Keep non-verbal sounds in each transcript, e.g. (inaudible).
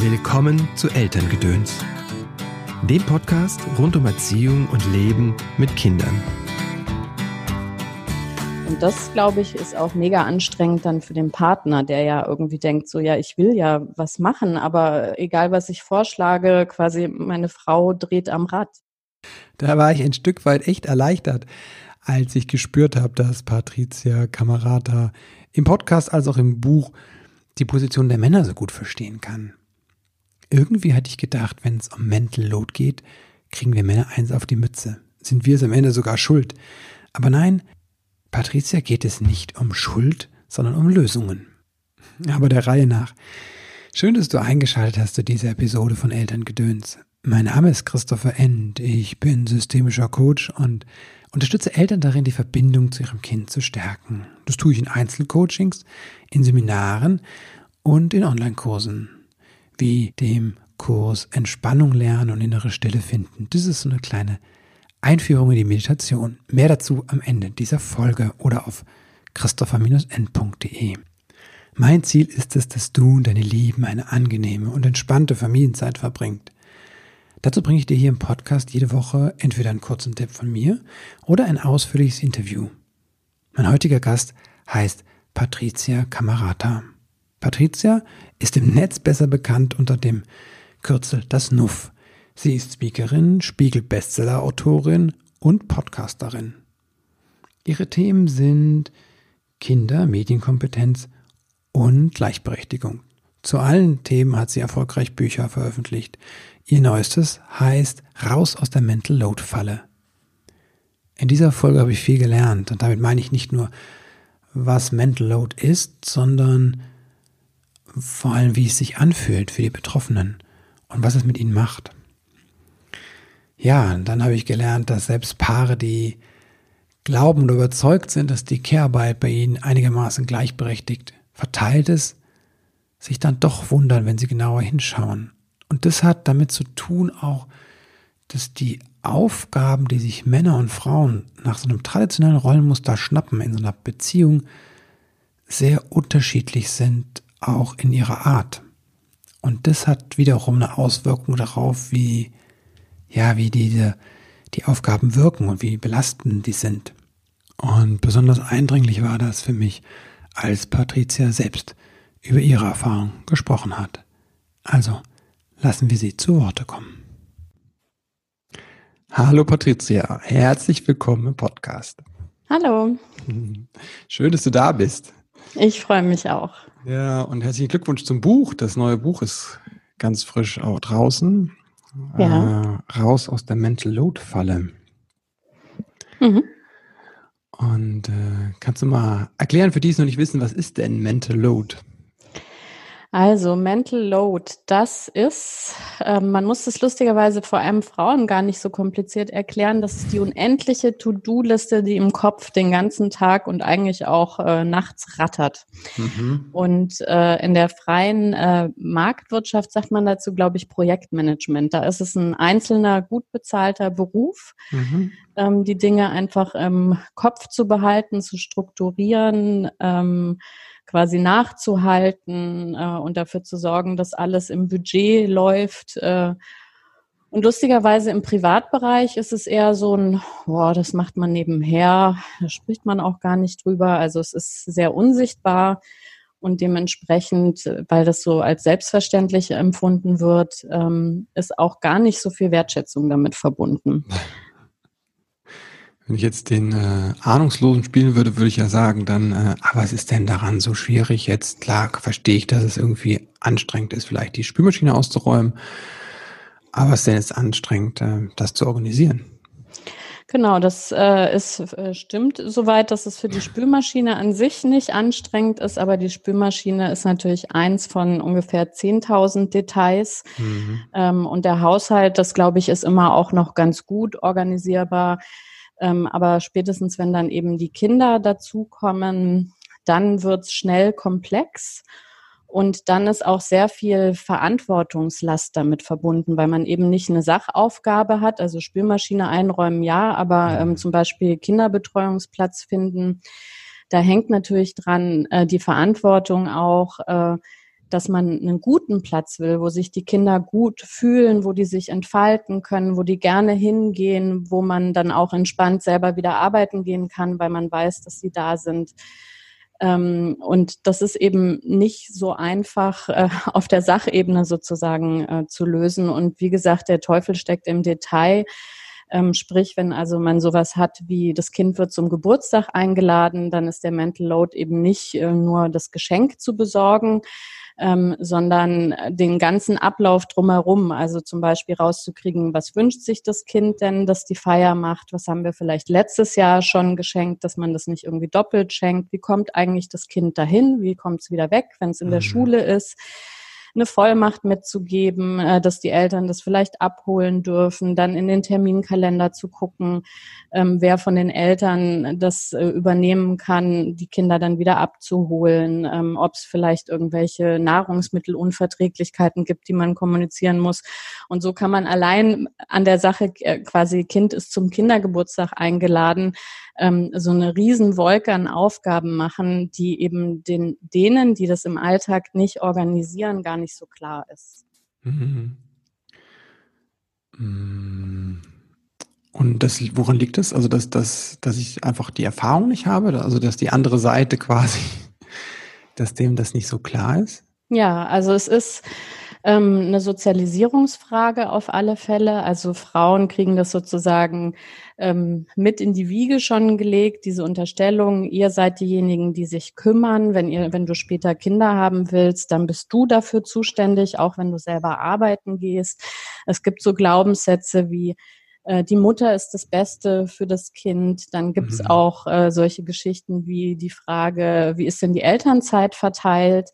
Willkommen zu Elterngedöns, dem Podcast rund um Erziehung und Leben mit Kindern. Und das, glaube ich, ist auch mega anstrengend dann für den Partner, der ja irgendwie denkt, so ja, ich will ja was machen, aber egal was ich vorschlage, quasi meine Frau dreht am Rad. Da war ich ein Stück weit echt erleichtert, als ich gespürt habe, dass Patricia Camerata im Podcast als auch im Buch die Position der Männer so gut verstehen kann. Irgendwie hatte ich gedacht, wenn es um Mental Load geht, kriegen wir Männer eins auf die Mütze. Sind wir es am Ende sogar schuld? Aber nein, Patricia geht es nicht um Schuld, sondern um Lösungen. Aber der Reihe nach. Schön, dass du eingeschaltet hast zu dieser Episode von Elterngedöns. Mein Name ist Christopher End. Ich bin systemischer Coach und unterstütze Eltern darin, die Verbindung zu ihrem Kind zu stärken. Das tue ich in Einzelcoachings, in Seminaren und in Online-Kursen wie dem Kurs Entspannung lernen und innere Stille finden. Das ist so eine kleine Einführung in die Meditation. Mehr dazu am Ende dieser Folge oder auf christopher-n.de. Mein Ziel ist es, dass du und deine Lieben eine angenehme und entspannte Familienzeit verbringt. Dazu bringe ich dir hier im Podcast jede Woche entweder einen kurzen Tipp von mir oder ein ausführliches Interview. Mein heutiger Gast heißt Patricia Camarata. Patricia ist im Netz besser bekannt unter dem Kürzel das Nuff. Sie ist Speakerin, Spiegel-Bestseller-Autorin und Podcasterin. Ihre Themen sind Kinder, Medienkompetenz und Gleichberechtigung. Zu allen Themen hat sie erfolgreich Bücher veröffentlicht. Ihr neuestes heißt Raus aus der Mental Load Falle. In dieser Folge habe ich viel gelernt und damit meine ich nicht nur, was Mental Load ist, sondern vor allem, wie es sich anfühlt für die Betroffenen und was es mit ihnen macht. Ja, dann habe ich gelernt, dass selbst Paare, die glauben oder überzeugt sind, dass die Care-Arbeit bei ihnen einigermaßen gleichberechtigt verteilt ist, sich dann doch wundern, wenn sie genauer hinschauen. Und das hat damit zu tun auch, dass die Aufgaben, die sich Männer und Frauen nach so einem traditionellen Rollenmuster schnappen in so einer Beziehung, sehr unterschiedlich sind auch in ihrer Art. Und das hat wiederum eine Auswirkung darauf, wie, ja, wie diese, die Aufgaben wirken und wie belastend die sind. Und besonders eindringlich war das für mich, als Patricia selbst über ihre Erfahrung gesprochen hat. Also, lassen wir sie zu Worte kommen. Hallo Patricia, herzlich willkommen im Podcast. Hallo. Schön, dass du da bist. Ich freue mich auch. Ja, und herzlichen Glückwunsch zum Buch. Das neue Buch ist ganz frisch auch draußen. Ja. Äh, raus aus der Mental Load Falle. Mhm. Und äh, kannst du mal erklären für die, die noch nicht wissen, was ist denn Mental Load? Also Mental Load, das ist, äh, man muss es lustigerweise vor allem Frauen gar nicht so kompliziert erklären. Das ist die unendliche To-Do-Liste, die im Kopf den ganzen Tag und eigentlich auch äh, nachts rattert. Mhm. Und äh, in der freien äh, Marktwirtschaft sagt man dazu, glaube ich, Projektmanagement. Da ist es ein einzelner, gut bezahlter Beruf, mhm. ähm, die Dinge einfach im Kopf zu behalten, zu strukturieren. Ähm, quasi nachzuhalten äh, und dafür zu sorgen, dass alles im Budget läuft. Äh, und lustigerweise im Privatbereich ist es eher so ein, boah, das macht man nebenher, da spricht man auch gar nicht drüber. Also es ist sehr unsichtbar und dementsprechend, weil das so als selbstverständlich empfunden wird, ähm, ist auch gar nicht so viel Wertschätzung damit verbunden. (laughs) Wenn ich jetzt den äh, Ahnungslosen spielen würde, würde ich ja sagen, dann, äh, aber was ist denn daran so schwierig? Jetzt klar verstehe ich, dass es irgendwie anstrengend ist, vielleicht die Spülmaschine auszuräumen. Aber was ist denn jetzt anstrengend, äh, das zu organisieren? Genau, das äh, ist, äh, stimmt soweit, dass es für die Spülmaschine an sich nicht anstrengend ist, aber die Spülmaschine ist natürlich eins von ungefähr 10.000 Details. Mhm. Ähm, und der Haushalt, das glaube ich, ist immer auch noch ganz gut organisierbar. Ähm, aber spätestens, wenn dann eben die Kinder dazukommen, dann wird's schnell komplex. Und dann ist auch sehr viel Verantwortungslast damit verbunden, weil man eben nicht eine Sachaufgabe hat, also Spülmaschine einräumen, ja, aber ähm, zum Beispiel Kinderbetreuungsplatz finden. Da hängt natürlich dran äh, die Verantwortung auch, äh, dass man einen guten Platz will, wo sich die Kinder gut fühlen, wo die sich entfalten können, wo die gerne hingehen, wo man dann auch entspannt selber wieder arbeiten gehen kann, weil man weiß, dass sie da sind. Ähm, und das ist eben nicht so einfach äh, (laughs) auf der Sachebene sozusagen äh, zu lösen. Und wie gesagt, der Teufel steckt im Detail. Ähm, sprich, wenn also man sowas hat wie das Kind wird zum Geburtstag eingeladen, dann ist der Mental Load eben nicht äh, nur das Geschenk zu besorgen, ähm, sondern den ganzen Ablauf drumherum. Also zum Beispiel rauszukriegen, was wünscht sich das Kind denn, dass die Feier macht? Was haben wir vielleicht letztes Jahr schon geschenkt, dass man das nicht irgendwie doppelt schenkt? Wie kommt eigentlich das Kind dahin? Wie kommt es wieder weg, wenn es in der mhm. Schule ist? Eine Vollmacht mitzugeben, äh, dass die Eltern das vielleicht abholen dürfen, dann in den Terminkalender zu gucken, ähm, wer von den Eltern das äh, übernehmen kann, die Kinder dann wieder abzuholen, ähm, ob es vielleicht irgendwelche Nahrungsmittelunverträglichkeiten gibt, die man kommunizieren muss. Und so kann man allein an der Sache äh, quasi Kind ist zum Kindergeburtstag eingeladen, ähm, so eine Riesenwolke an Aufgaben machen, die eben den, denen, die das im Alltag nicht organisieren, gar nicht so klar ist. Mhm. Mm. Und das, woran liegt das? Also, dass, dass, dass ich einfach die Erfahrung nicht habe, also dass die andere Seite (laughs) quasi, dass dem das nicht so klar ist? Ja, also es ist ähm, eine Sozialisierungsfrage auf alle Fälle. Also Frauen kriegen das sozusagen ähm, mit in die Wiege schon gelegt, diese Unterstellung, ihr seid diejenigen, die sich kümmern. Wenn ihr, wenn du später Kinder haben willst, dann bist du dafür zuständig, auch wenn du selber arbeiten gehst. Es gibt so Glaubenssätze wie, äh, die Mutter ist das Beste für das Kind. Dann gibt es mhm. auch äh, solche Geschichten wie die Frage, wie ist denn die Elternzeit verteilt?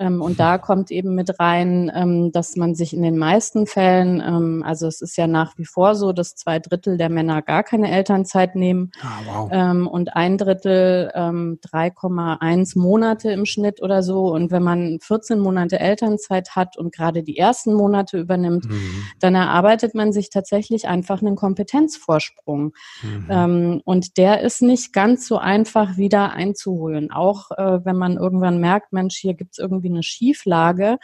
Ähm, und da kommt eben mit rein, ähm, dass man sich in den meisten Fällen, ähm, also es ist ja nach wie vor so, dass zwei Drittel der Männer gar keine Elternzeit nehmen ah, wow. und ein Drittel 3,1 Monate im Schnitt oder so. Und wenn man 14 Monate Elternzeit hat und gerade die ersten Monate übernimmt, mhm. dann erarbeitet man sich tatsächlich einfach einen Kompetenzvorsprung. Mhm. und der ist nicht ganz so einfach wieder einzuholen. Auch äh, wenn man irgendwann merkt, Mensch, hier gibt es irgendwie eine Schieflage,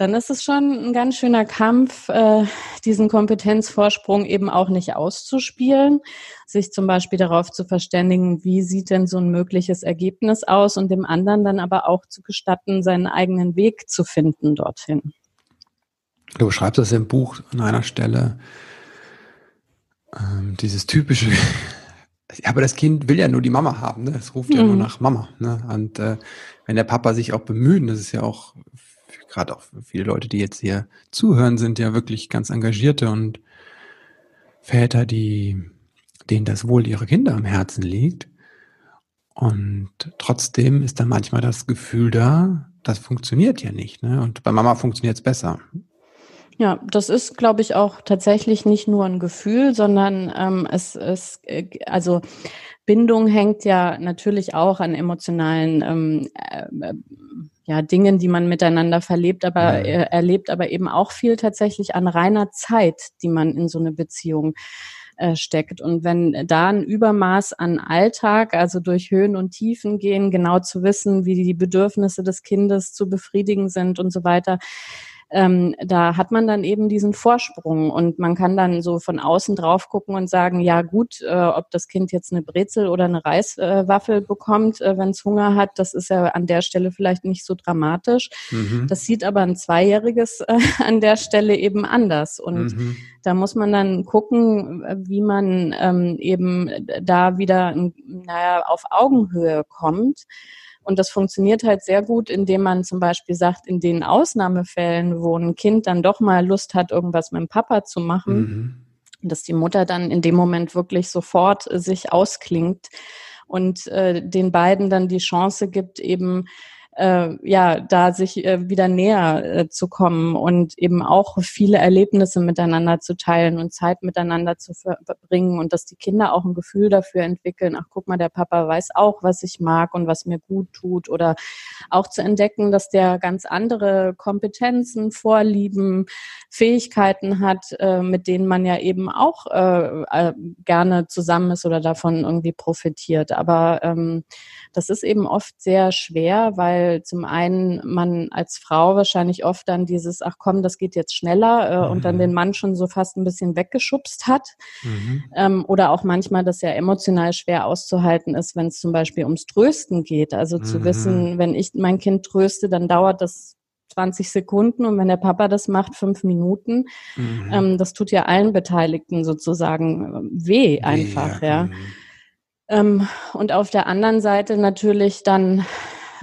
dann ist es schon ein ganz schöner Kampf, äh, diesen Kompetenzvorsprung eben auch nicht auszuspielen, sich zum Beispiel darauf zu verständigen, wie sieht denn so ein mögliches Ergebnis aus und dem anderen dann aber auch zu gestatten, seinen eigenen Weg zu finden dorthin. Du beschreibst das im Buch an einer Stelle, ähm, dieses typische aber das Kind will ja nur die Mama haben, ne? Es ruft ja nur mhm. nach Mama. Ne? Und äh, wenn der Papa sich auch bemüht, das ist ja auch gerade auch viele Leute, die jetzt hier zuhören, sind ja wirklich ganz engagierte und Väter, die denen das Wohl ihrer Kinder am Herzen liegt. Und trotzdem ist dann manchmal das Gefühl da, das funktioniert ja nicht. Ne? Und bei Mama funktioniert es besser. Ja, das ist, glaube ich, auch tatsächlich nicht nur ein Gefühl, sondern ähm, es ist, äh, also Bindung hängt ja natürlich auch an emotionalen ähm, äh, ja, Dingen, die man miteinander verlebt, aber äh, erlebt, aber eben auch viel tatsächlich an reiner Zeit, die man in so eine Beziehung äh, steckt. Und wenn da ein Übermaß an Alltag, also durch Höhen und Tiefen gehen, genau zu wissen, wie die Bedürfnisse des Kindes zu befriedigen sind und so weiter, ähm, da hat man dann eben diesen Vorsprung und man kann dann so von außen drauf gucken und sagen, ja gut, äh, ob das Kind jetzt eine Brezel oder eine Reiswaffel äh, bekommt, äh, wenn es Hunger hat, das ist ja an der Stelle vielleicht nicht so dramatisch. Mhm. Das sieht aber ein Zweijähriges äh, (laughs) an der Stelle eben anders und mhm. da muss man dann gucken, wie man ähm, eben da wieder, naja, auf Augenhöhe kommt. Und das funktioniert halt sehr gut, indem man zum Beispiel sagt, in den Ausnahmefällen, wo ein Kind dann doch mal Lust hat, irgendwas mit dem Papa zu machen, mhm. dass die Mutter dann in dem Moment wirklich sofort äh, sich ausklingt und äh, den beiden dann die Chance gibt, eben äh, ja, da sich äh, wieder näher äh, zu kommen und eben auch viele Erlebnisse miteinander zu teilen und Zeit miteinander zu verbringen und dass die Kinder auch ein Gefühl dafür entwickeln, ach guck mal, der Papa weiß auch, was ich mag und was mir gut tut oder auch zu entdecken, dass der ganz andere Kompetenzen, Vorlieben, Fähigkeiten hat, äh, mit denen man ja eben auch äh, äh, gerne zusammen ist oder davon irgendwie profitiert. Aber ähm, das ist eben oft sehr schwer, weil weil zum einen man als Frau wahrscheinlich oft dann dieses, ach komm, das geht jetzt schneller äh, mhm. und dann den Mann schon so fast ein bisschen weggeschubst hat. Mhm. Ähm, oder auch manchmal das ja emotional schwer auszuhalten ist, wenn es zum Beispiel ums Trösten geht. Also mhm. zu wissen, wenn ich mein Kind tröste, dann dauert das 20 Sekunden und wenn der Papa das macht, fünf Minuten. Mhm. Ähm, das tut ja allen Beteiligten sozusagen äh, weh einfach, ja. ja. Mhm. Ähm, und auf der anderen Seite natürlich dann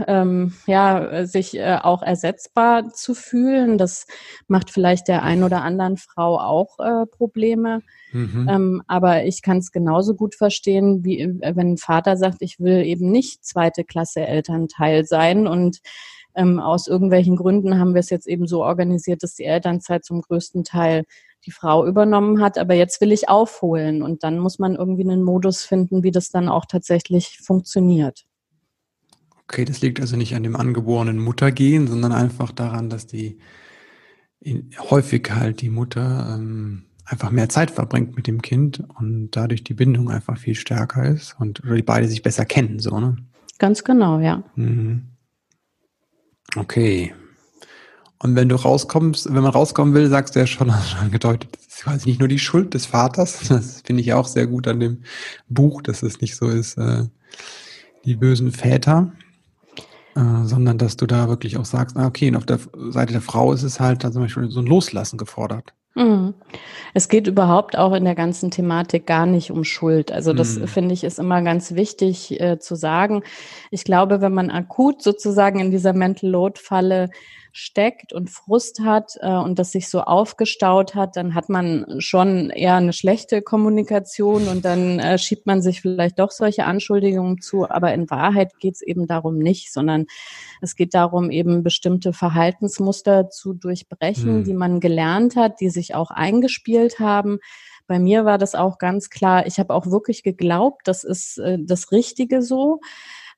ähm, ja, sich äh, auch ersetzbar zu fühlen. Das macht vielleicht der ein oder anderen Frau auch äh, Probleme. Mhm. Ähm, aber ich kann es genauso gut verstehen, wie äh, wenn ein Vater sagt, ich will eben nicht zweite Klasse Elternteil sein und ähm, aus irgendwelchen Gründen haben wir es jetzt eben so organisiert, dass die Elternzeit zum größten Teil die Frau übernommen hat, aber jetzt will ich aufholen und dann muss man irgendwie einen Modus finden, wie das dann auch tatsächlich funktioniert. Okay, das liegt also nicht an dem angeborenen Muttergehen, sondern einfach daran, dass die in, häufig halt die Mutter ähm, einfach mehr Zeit verbringt mit dem Kind und dadurch die Bindung einfach viel stärker ist und die beide sich besser kennen, so, ne? Ganz genau, ja. Mhm. Okay. Und wenn du rauskommst, wenn man rauskommen will, sagst du ja schon, schon (laughs) angedeutet, das ist quasi nicht nur die Schuld des Vaters. (laughs) Das finde ich auch sehr gut an dem Buch, dass es nicht so ist, äh, die bösen Väter, äh, sondern dass du da wirklich auch sagst, ah, okay, und auf der Seite der Frau ist es halt dann zum Beispiel so ein Loslassen gefordert. Mhm. Es geht überhaupt auch in der ganzen Thematik gar nicht um Schuld. Also das mhm. finde ich ist immer ganz wichtig äh, zu sagen. Ich glaube, wenn man akut sozusagen in dieser Mental Load Falle steckt und Frust hat äh, und das sich so aufgestaut hat, dann hat man schon eher eine schlechte Kommunikation und dann äh, schiebt man sich vielleicht doch solche Anschuldigungen zu. Aber in Wahrheit geht es eben darum nicht, sondern es geht darum, eben bestimmte Verhaltensmuster zu durchbrechen, mhm. die man gelernt hat, die sich auch eingespielt haben. Bei mir war das auch ganz klar. Ich habe auch wirklich geglaubt, das ist äh, das Richtige so.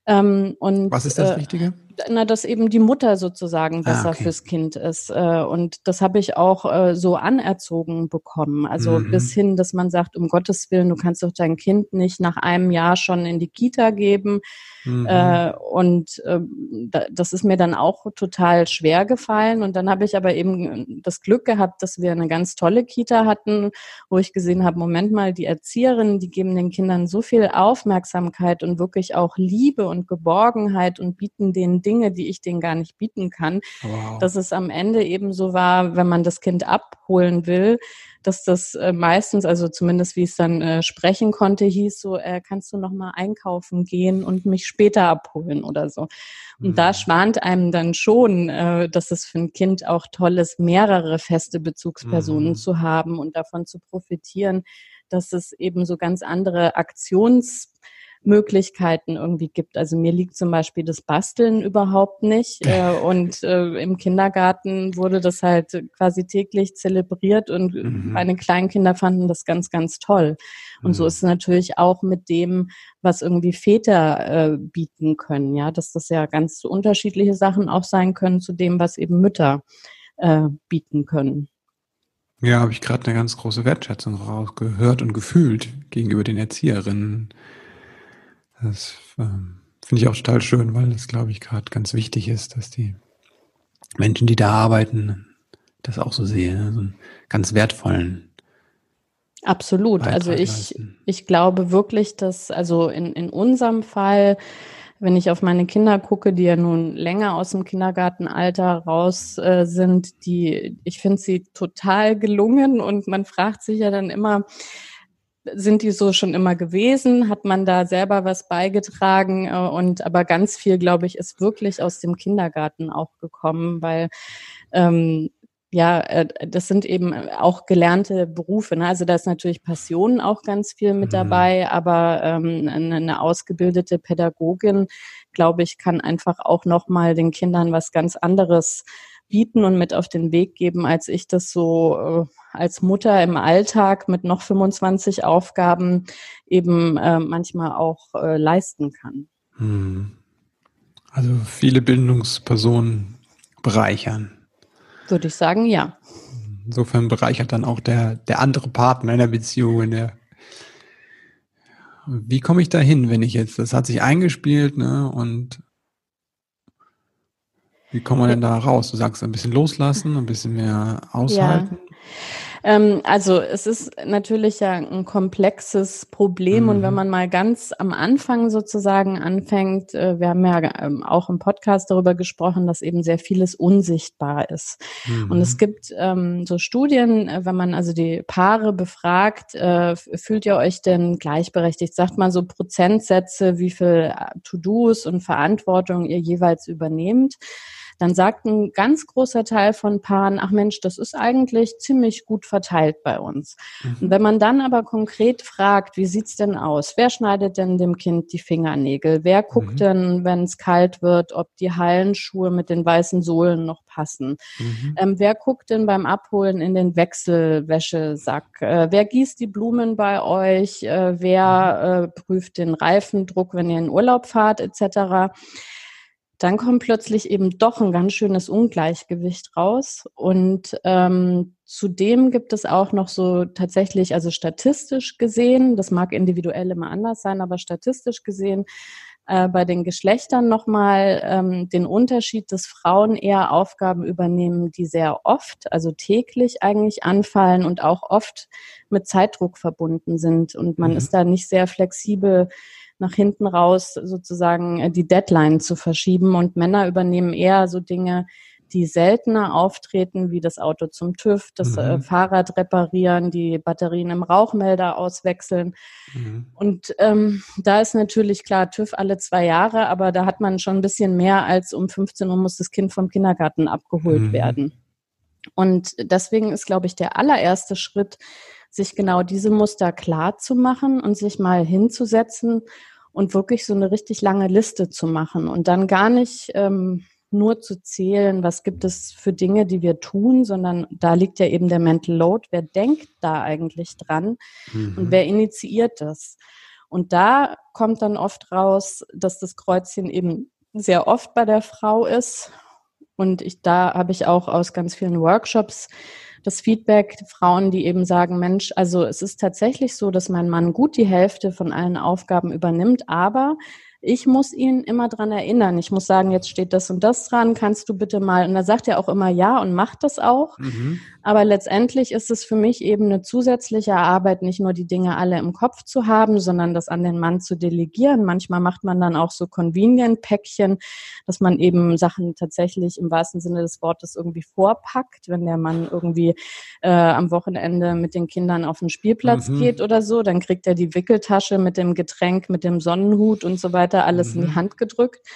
Ähm, und, Was ist das äh, Wichtige? Na, dass eben die Mutter sozusagen ah, besser ah, okay. fürs Kind ist. Äh, und das habe ich auch äh, so anerzogen bekommen. Also mhm. bis hin, dass man sagt, um Gottes Willen, du kannst doch dein Kind nicht nach einem Jahr schon in die Kita geben. Mhm. Äh, und äh, das ist mir dann auch total schwer gefallen. Und dann habe ich aber eben das Glück gehabt, dass wir eine ganz tolle Kita hatten, wo ich gesehen habe, Moment mal, die Erzieherinnen, die geben den Kindern so viel Aufmerksamkeit und wirklich auch Liebe und Geborgenheit und bieten denen Dinge, die ich denen gar nicht bieten kann, wow. dass es am Ende eben so war, wenn man das Kind abholen will, dass das äh, meistens, also zumindest wie es dann äh, sprechen konnte, hieß so, äh, kannst du noch mal einkaufen gehen und mich später abholen oder so. Und mhm. da schwant einem dann schon, äh, dass es für ein Kind auch toll ist, mehrere feste Bezugspersonen mhm. zu haben und davon zu profitieren, dass es eben so ganz andere Aktions Möglichkeiten irgendwie gibt. Also mir liegt zum Beispiel das Basteln überhaupt nicht. (laughs) Äh, und äh, im Kindergarten wurde das halt quasi täglich zelebriert und mhm. meine Kleinkinder fanden das ganz, ganz toll. Und mhm. so ist es natürlich auch mit dem, was irgendwie Väter äh, bieten können, ja, dass das ja ganz unterschiedliche Sachen auch sein können zu dem, was eben Mütter äh, bieten können. Ja, habe ich gerade eine ganz große Wertschätzung rausgehört und gefühlt gegenüber den Erzieherinnen. Das ähm, finde ich auch total schön, weil das, glaube ich, gerade ganz wichtig ist, dass die Menschen, die da arbeiten, das auch so sehen, ne? so einen ganz wertvollen. Absolut. Beitrag also ich, ich glaube wirklich, dass, also in, in unserem Fall, wenn ich auf meine Kinder gucke, die ja nun länger aus dem Kindergartenalter raus äh, sind, die, ich finde sie total gelungen und man fragt sich ja dann immer, sind die so schon immer gewesen? Hat man da selber was beigetragen? Äh, und aber ganz viel, glaube ich, ist wirklich aus dem Kindergarten auch gekommen, weil ähm, ja, äh, das sind eben auch gelernte Berufe. Ne? Also da ist natürlich Passion auch ganz viel mit mhm. dabei, aber ähm, eine, eine ausgebildete Pädagogin, glaube ich, kann einfach auch nochmal den Kindern was ganz anderes bieten und mit auf den Weg geben, als ich das so äh, als Mutter im Alltag mit noch 25 Aufgaben eben äh, manchmal auch äh, leisten kann. Hm. Also viele Bildungspersonen bereichern. Würde ich sagen, ja. Insofern bereichert dann auch der, der andere Partner in der Beziehung, in der wie komme ich da hin, wenn ich jetzt, das hat sich eingespielt, ne, und Wie kommt man denn da raus? Du sagst ein bisschen loslassen, ein bisschen mehr aushalten. Ja. Ähm, also es ist natürlich ja ein komplexes Problem mhm. und wenn mhm. man mal ganz am Anfang sozusagen anfängt, äh, wir haben ja ähm, auch im Podcast darüber gesprochen, dass eben sehr vieles unsichtbar ist. Mhm. Und es gibt ähm, so Studien, äh, wenn man also die Paare befragt, äh, fühlt ihr euch denn gleichberechtigt? Sagt mal so Prozentsätze, wie viel äh, To-Dos und Verantwortung ihr jeweils übernehmt dann sagt ein ganz großer Teil von Paaren, ach Mensch, das ist eigentlich ziemlich gut verteilt bei uns. Mhm. Und wenn man dann aber konkret fragt, wie sieht's denn aus? Wer schneidet denn dem Kind die Fingernägel? Wer guckt mhm. denn, wenn es kalt wird, ob die Hallenschuhe mit den weißen Sohlen noch passen? Mhm. Ähm, wer guckt denn beim Abholen in den Wechselwäschesack? Äh, wer gießt die Blumen bei euch? Äh, wer äh, prüft den Reifendruck, wenn ihr in Urlaub fahrt, etc.? Dann kommt plötzlich eben doch ein ganz schönes Ungleichgewicht raus. Und ähm, zudem gibt es auch noch so tatsächlich, also statistisch gesehen, das mag individuell immer anders sein, aber statistisch gesehen äh, bei den Geschlechtern nochmal ähm, den Unterschied, dass Frauen eher Aufgaben übernehmen, die sehr oft, also täglich eigentlich anfallen und auch oft mit Zeitdruck verbunden sind. Und man mhm. ist da nicht sehr flexibel nach hinten raus sozusagen äh, die Deadline zu verschieben. Und Männer übernehmen eher so Dinge, die seltener auftreten, wie das Auto zum TÜV, das äh, mhm. äh, Fahrrad reparieren, die Batterien im Rauchmelder auswechseln. Mhm. Und ähm, da ist natürlich klar, TÜV alle zwei Jahre, aber da hat man schon ein bisschen mehr als um 15 Uhr muss das Kind vom Kindergarten abgeholt mhm. werden. Und deswegen ist, glaube ich, der allererste Schritt, sich genau diese Muster klar zu machen und sich mal hinzusetzen und wirklich so eine richtig lange Liste zu machen und dann gar nicht ähm, nur zu zählen, was gibt es für Dinge, die wir tun, sondern da liegt ja eben der Mental Load. Wer denkt da eigentlich dran mhm. und wer initiiert das? Und da kommt dann oft raus, dass das Kreuzchen eben sehr oft bei der Frau ist. Und ich, da habe ich auch aus ganz vielen Workshops das Feedback, Frauen, die eben sagen, Mensch, also es ist tatsächlich so, dass mein Mann gut die Hälfte von allen Aufgaben übernimmt, aber ich muss ihn immer dran erinnern. Ich muss sagen, jetzt steht das und das dran, kannst du bitte mal. Und da sagt er auch immer ja und macht das auch. Mhm. Aber letztendlich ist es für mich eben eine zusätzliche Arbeit, nicht nur die Dinge alle im Kopf zu haben, sondern das an den Mann zu delegieren. Manchmal macht man dann auch so Convenient-Päckchen, dass man eben Sachen tatsächlich im wahrsten Sinne des Wortes irgendwie vorpackt, wenn der Mann irgendwie äh, am Wochenende mit den Kindern auf den Spielplatz mhm. geht oder so, dann kriegt er die Wickeltasche mit dem Getränk, mit dem Sonnenhut und so weiter alles mhm. in die mhm. Hand gedrückt.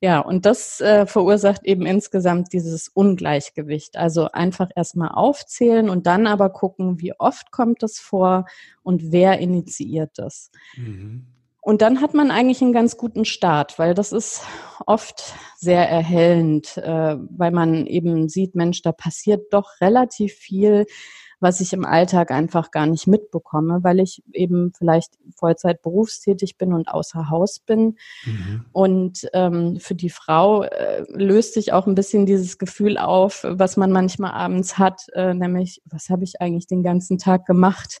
Ja, und das äh, verursacht eben insgesamt dieses Ungleichgewicht. Also einfach erstmal aufzählen und dann aber gucken, wie oft kommt das vor und wer initiiert das. Mhm. Und dann hat man eigentlich einen ganz guten Start, weil das ist oft sehr erhellend, äh, weil man eben sieht, Mensch, da passiert doch relativ viel was ich im Alltag einfach gar nicht mitbekomme, weil ich eben vielleicht Vollzeit berufstätig bin und außer Haus bin. Mhm. Und ähm, für die Frau äh, löst sich auch ein bisschen dieses Gefühl auf, was man manchmal abends hat, äh, nämlich, was habe ich eigentlich den ganzen Tag gemacht?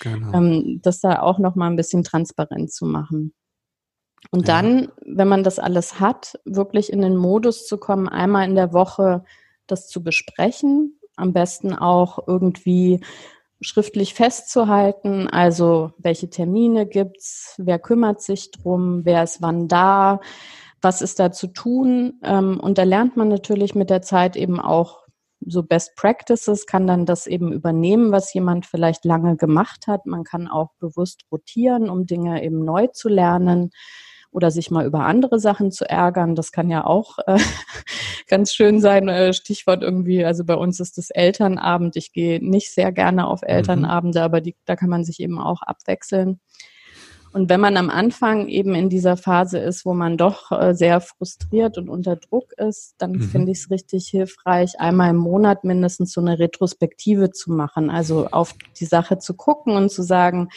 Genau. Ähm, das da auch noch mal ein bisschen transparent zu machen. Und ja. dann, wenn man das alles hat, wirklich in den Modus zu kommen, einmal in der Woche das zu besprechen, am besten auch irgendwie schriftlich festzuhalten, also welche Termine gibt's, wer kümmert sich drum, wer ist wann da, was ist da zu tun. Ähm, und da lernt man natürlich mit der Zeit eben auch so Best Practices, kann dann das eben übernehmen, was jemand vielleicht lange gemacht hat. Man kann auch bewusst rotieren, um Dinge eben neu zu lernen oder sich mal über andere Sachen zu ärgern. Das kann ja auch äh, (laughs) ganz schön sein. Äh, Stichwort irgendwie, also bei uns ist das Elternabend. Ich gehe nicht sehr gerne auf mhm. Elternabende, mhm. aber die, da kann man sich eben auch abwechseln. Und wenn man am Anfang eben in dieser Phase ist, wo man doch äh, sehr frustriert und unter Druck ist, dann mhm. finde ich es richtig hilfreich, einmal im Monat mindestens so eine Retrospektive zu machen. Also auf die Sache zu gucken und zu sagen,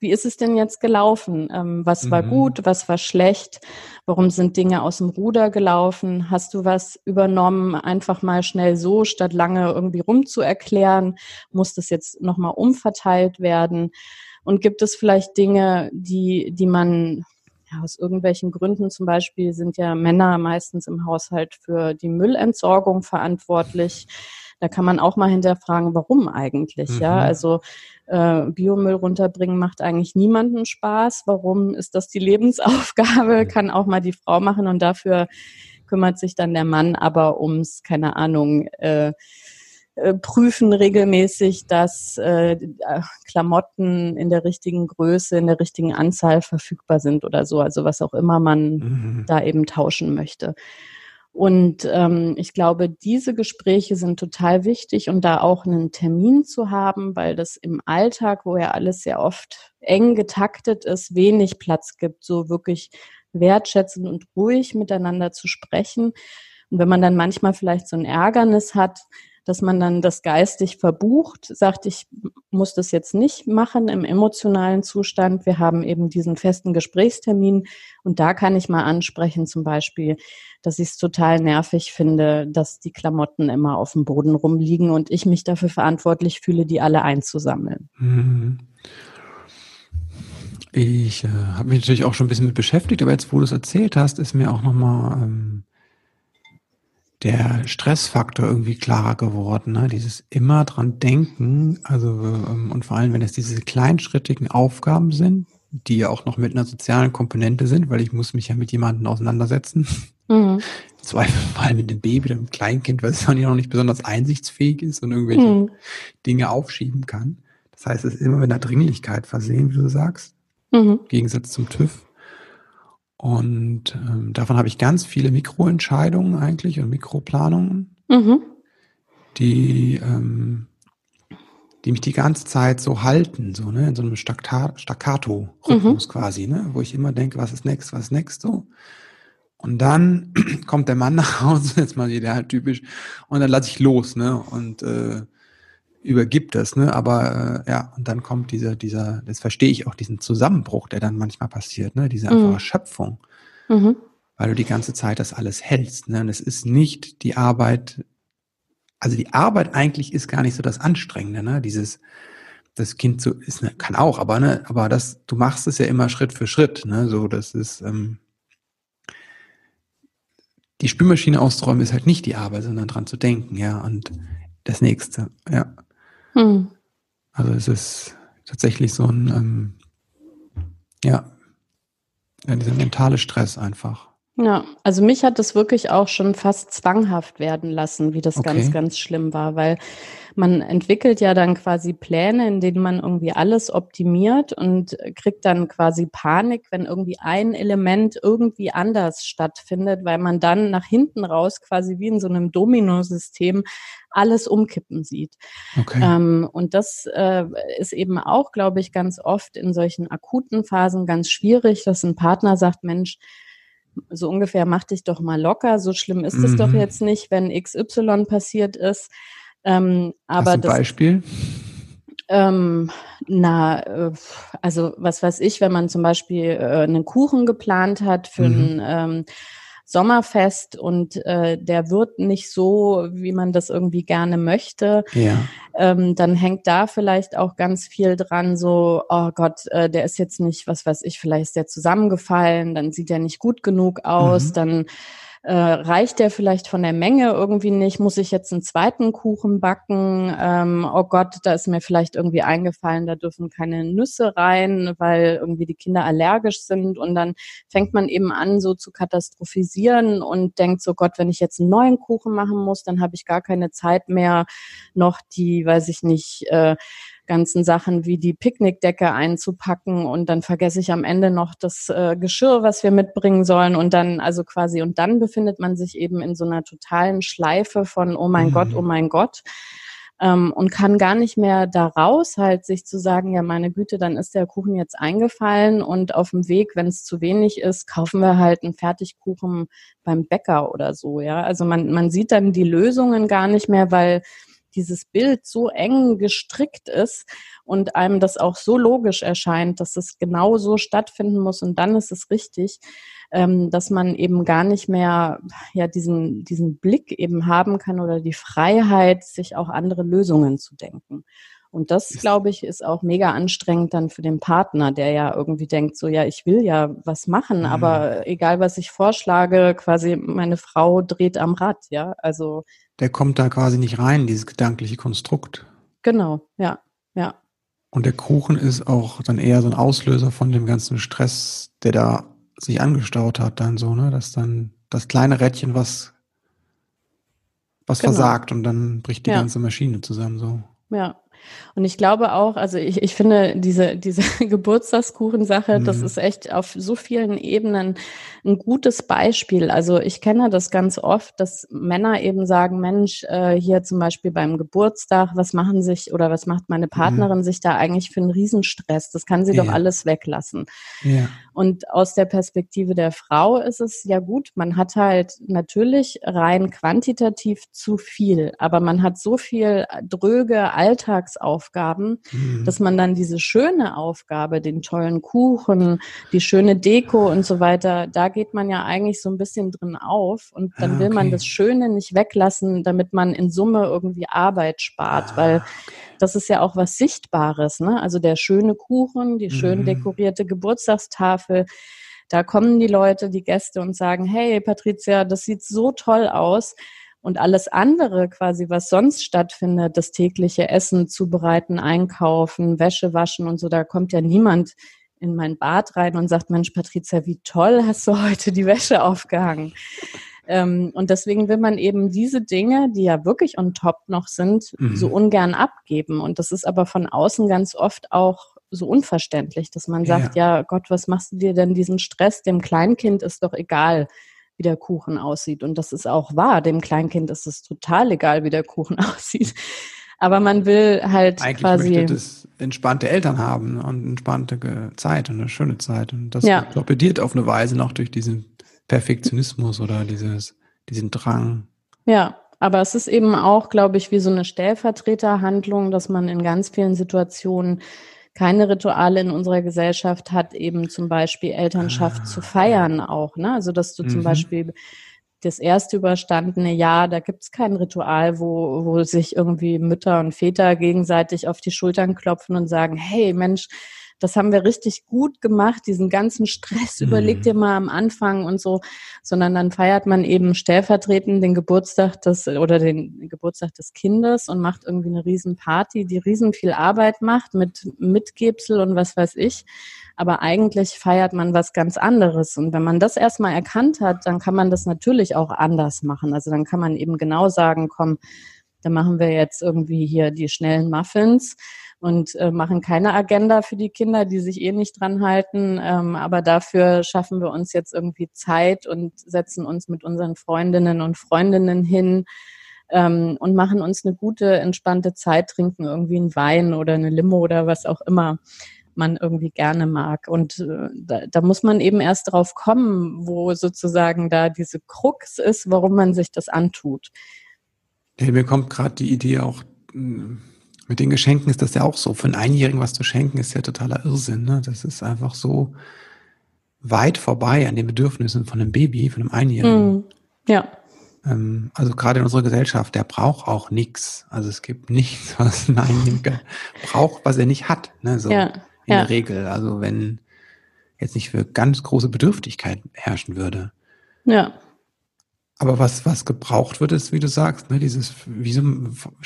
wie ist es denn jetzt gelaufen? Ähm, was war mhm. gut, was war schlecht? Warum sind Dinge aus dem Ruder gelaufen? Hast du was übernommen, einfach mal schnell so, statt lange irgendwie rumzuerklären? Muss das jetzt nochmal umverteilt werden? Und gibt es vielleicht Dinge, die, die man ja, aus irgendwelchen Gründen zum Beispiel sind ja Männer meistens im Haushalt für die Müllentsorgung verantwortlich. Da kann man auch mal hinterfragen, warum eigentlich, mhm. ja. Also äh, Biomüll runterbringen macht eigentlich niemanden Spaß. Warum ist das die Lebensaufgabe? Kann auch mal die Frau machen und dafür kümmert sich dann der Mann aber ums, keine Ahnung, äh, äh, prüfen regelmäßig, dass äh, Klamotten in der richtigen Größe, in der richtigen Anzahl verfügbar sind oder so. Also was auch immer man mhm. da eben tauschen möchte. Und ähm, ich glaube, diese Gespräche sind total wichtig und da auch einen Termin zu haben, weil das im Alltag, wo ja alles sehr oft eng getaktet ist, wenig Platz gibt, so wirklich wertschätzend und ruhig miteinander zu sprechen. Und wenn man dann manchmal vielleicht so ein Ärgernis hat, dass man dann das geistig verbucht, sagt, ich muss das jetzt nicht machen im emotionalen Zustand. Wir haben eben diesen festen Gesprächstermin und da kann ich mal ansprechen, zum Beispiel, dass ich es total nervig finde, dass die Klamotten immer auf dem Boden rumliegen und ich mich dafür verantwortlich fühle, die alle einzusammeln. Mhm. Ich äh, habe mich natürlich auch schon ein bisschen mit beschäftigt, aber jetzt, wo du es erzählt hast, ist mir auch nochmal ähm, der Stressfaktor irgendwie klarer geworden. Ne? Dieses immer dran denken, also ähm, und vor allem, wenn es diese kleinschrittigen Aufgaben sind, die ja auch noch mit einer sozialen Komponente sind, weil ich muss mich ja mit jemandem auseinandersetzen. Mhm. Zweifel vor allem mit dem Baby oder dem Kleinkind, weil es dann ja noch nicht besonders einsichtsfähig ist und irgendwelche mhm. Dinge aufschieben kann. Das heißt, es ist immer mit einer Dringlichkeit versehen, wie du sagst. Mhm. Im Gegensatz zum TÜV. Und ähm, davon habe ich ganz viele Mikroentscheidungen eigentlich und Mikroplanungen, mhm. die, ähm, die mich die ganze Zeit so halten, so, ne, in so einem Staccato-Rhythmus mhm. quasi, ne, wo ich immer denke, was ist next, was ist next, so. Und dann (clears throat) kommt der Mann (laughs) nach Hause, jetzt mal wieder halt typisch, und dann lasse ich los, ne, und äh, übergibt das, ne? Aber äh, ja, und dann kommt dieser, dieser, das verstehe ich auch, diesen Zusammenbruch, der dann manchmal passiert, ne? Diese einfache mhm. Erschöpfung. Mhm. Weil du die ganze Zeit das alles hältst. Ne? Und es ist nicht die Arbeit, also die Arbeit eigentlich ist gar nicht so das Anstrengende, ne? Dieses, das Kind so ist, ne, kann auch, aber ne, aber das, du machst es ja immer Schritt für Schritt, ne? So, das ist, ähm, die Spülmaschine auszuräumen ist halt nicht die Arbeit, sondern dran zu denken, ja, und das nächste, ja. Hm. Also es ist tatsächlich so ein, ähm, ja, ja, dieser mentale Stress einfach. Ja, also mich hat das wirklich auch schon fast zwanghaft werden lassen, wie das okay. ganz, ganz schlimm war, weil man entwickelt ja dann quasi Pläne, in denen man irgendwie alles optimiert und kriegt dann quasi Panik, wenn irgendwie ein Element irgendwie anders stattfindet, weil man dann nach hinten raus quasi wie in so einem Dominosystem alles umkippen sieht. Okay. Ähm, und das äh, ist eben auch, glaube ich, ganz oft in solchen akuten Phasen ganz schwierig, dass ein Partner sagt, Mensch, so ungefähr mach dich doch mal locker, so schlimm ist es mhm. doch jetzt nicht, wenn XY passiert ist. Ähm, aber Hast ein Beispiel? Ähm, na, äh, also was weiß ich, wenn man zum Beispiel äh, einen Kuchen geplant hat für mhm. ein ähm, Sommerfest und äh, der wird nicht so, wie man das irgendwie gerne möchte, ja. ähm, dann hängt da vielleicht auch ganz viel dran, so, oh Gott, äh, der ist jetzt nicht, was weiß ich, vielleicht ist der zusammengefallen, dann sieht er nicht gut genug aus, mhm. dann äh, reicht der vielleicht von der Menge irgendwie nicht? Muss ich jetzt einen zweiten Kuchen backen? Ähm, oh Gott, da ist mir vielleicht irgendwie eingefallen, da dürfen keine Nüsse rein, weil irgendwie die Kinder allergisch sind. Und dann fängt man eben an, so zu katastrophisieren und denkt so, Gott, wenn ich jetzt einen neuen Kuchen machen muss, dann habe ich gar keine Zeit mehr, noch die, weiß ich nicht, äh, ganzen Sachen wie die Picknickdecke einzupacken und dann vergesse ich am Ende noch das äh, Geschirr, was wir mitbringen sollen und dann also quasi und dann befindet man sich eben in so einer totalen Schleife von oh mein mhm. Gott, oh mein Gott ähm, und kann gar nicht mehr daraus halt sich zu sagen, ja meine Güte, dann ist der Kuchen jetzt eingefallen und auf dem Weg, wenn es zu wenig ist, kaufen wir halt einen Fertigkuchen beim Bäcker oder so, ja. Also man, man sieht dann die Lösungen gar nicht mehr, weil dieses Bild so eng gestrickt ist und einem das auch so logisch erscheint, dass es genau so stattfinden muss und dann ist es richtig, ähm, dass man eben gar nicht mehr ja diesen, diesen Blick eben haben kann oder die Freiheit, sich auch andere Lösungen zu denken. Und das, glaube ich, ist auch mega anstrengend dann für den Partner, der ja irgendwie denkt, so ja, ich will ja was machen, mhm. aber egal was ich vorschlage, quasi meine Frau dreht am Rad, ja. Also der kommt da quasi nicht rein, dieses gedankliche Konstrukt. Genau, ja, ja. Und der Kuchen ist auch dann eher so ein Auslöser von dem ganzen Stress, der da sich angestaut hat, dann so, ne? Dass dann das kleine Rädchen was, was genau. versagt und dann bricht die ja. ganze Maschine zusammen so. Ja, und ich glaube auch, also ich, ich finde diese, diese (laughs) Geburtstagskuchensache, mhm. das ist echt auf so vielen Ebenen ein gutes Beispiel. Also ich kenne das ganz oft, dass Männer eben sagen, Mensch, äh, hier zum Beispiel beim Geburtstag, was machen sich oder was macht meine mhm. Partnerin mhm. sich da eigentlich für einen Riesenstress? Das kann sie ja. doch alles weglassen. Ja. Und aus der Perspektive der Frau ist es ja gut, man hat halt natürlich rein quantitativ zu viel, aber man hat so viel dröge Alltagsaufgaben, mhm. dass man dann diese schöne Aufgabe, den tollen Kuchen, die schöne Deko und so weiter, da geht man ja eigentlich so ein bisschen drin auf und dann ah, okay. will man das Schöne nicht weglassen, damit man in Summe irgendwie Arbeit spart, ah, weil okay. Das ist ja auch was Sichtbares, ne? Also der schöne Kuchen, die schön mhm. dekorierte Geburtstagstafel, da kommen die Leute, die Gäste und sagen, hey Patricia, das sieht so toll aus. Und alles andere quasi, was sonst stattfindet, das tägliche Essen zubereiten, einkaufen, Wäsche waschen und so, da kommt ja niemand in mein Bad rein und sagt, Mensch, Patricia, wie toll hast du heute die Wäsche aufgehangen. Ähm, und deswegen will man eben diese Dinge, die ja wirklich on top noch sind, mhm. so ungern abgeben. Und das ist aber von außen ganz oft auch so unverständlich, dass man sagt, ja. ja Gott, was machst du dir denn diesen Stress? Dem Kleinkind ist doch egal, wie der Kuchen aussieht. Und das ist auch wahr. Dem Kleinkind ist es total egal, wie der Kuchen (laughs) aussieht. Aber man will halt Eigentlich quasi. Möchte das entspannte Eltern haben und entspannte Zeit und eine schöne Zeit. Und das ja. torpediert auf eine Weise noch durch diesen Perfektionismus oder dieses, diesen Drang. Ja, aber es ist eben auch, glaube ich, wie so eine Stellvertreterhandlung, dass man in ganz vielen Situationen keine Rituale in unserer Gesellschaft hat, eben zum Beispiel Elternschaft ah, zu feiern auch. Ne? Also dass du mhm. zum Beispiel das erste überstandene Jahr, da gibt es kein Ritual, wo, wo sich irgendwie Mütter und Väter gegenseitig auf die Schultern klopfen und sagen, hey Mensch, das haben wir richtig gut gemacht, diesen ganzen Stress, mhm. überleg dir mal am Anfang und so, sondern dann feiert man eben stellvertretend den Geburtstag des oder den Geburtstag des Kindes und macht irgendwie eine Riesenparty, die riesen viel Arbeit macht mit Mitgebsel und was weiß ich aber eigentlich feiert man was ganz anderes. Und wenn man das erstmal erkannt hat, dann kann man das natürlich auch anders machen. Also dann kann man eben genau sagen, komm, dann machen wir jetzt irgendwie hier die schnellen Muffins und äh, machen keine Agenda für die Kinder, die sich eh nicht dran halten. Ähm, aber dafür schaffen wir uns jetzt irgendwie Zeit und setzen uns mit unseren Freundinnen und Freundinnen hin ähm, und machen uns eine gute, entspannte Zeit, trinken irgendwie einen Wein oder eine Limo oder was auch immer man irgendwie gerne mag. Und äh, da, da muss man eben erst drauf kommen, wo sozusagen da diese Krux ist, warum man sich das antut. Ja, mir kommt gerade die Idee auch, hm, mit den Geschenken ist das ja auch so. Für einen Einjährigen was zu schenken, ist ja totaler Irrsinn. Ne? Das ist einfach so weit vorbei an den Bedürfnissen von einem Baby, von einem Einjährigen. Mm, ja. Ähm, also gerade in unserer Gesellschaft, der braucht auch nichts. Also es gibt nichts, was ein Einjähriger (laughs) braucht, was er nicht hat. Ne? So. Ja in ja. der Regel. Also wenn jetzt nicht für ganz große Bedürftigkeit herrschen würde. Ja. Aber was, was gebraucht wird, ist, wie du sagst, ne, dieses, wieso,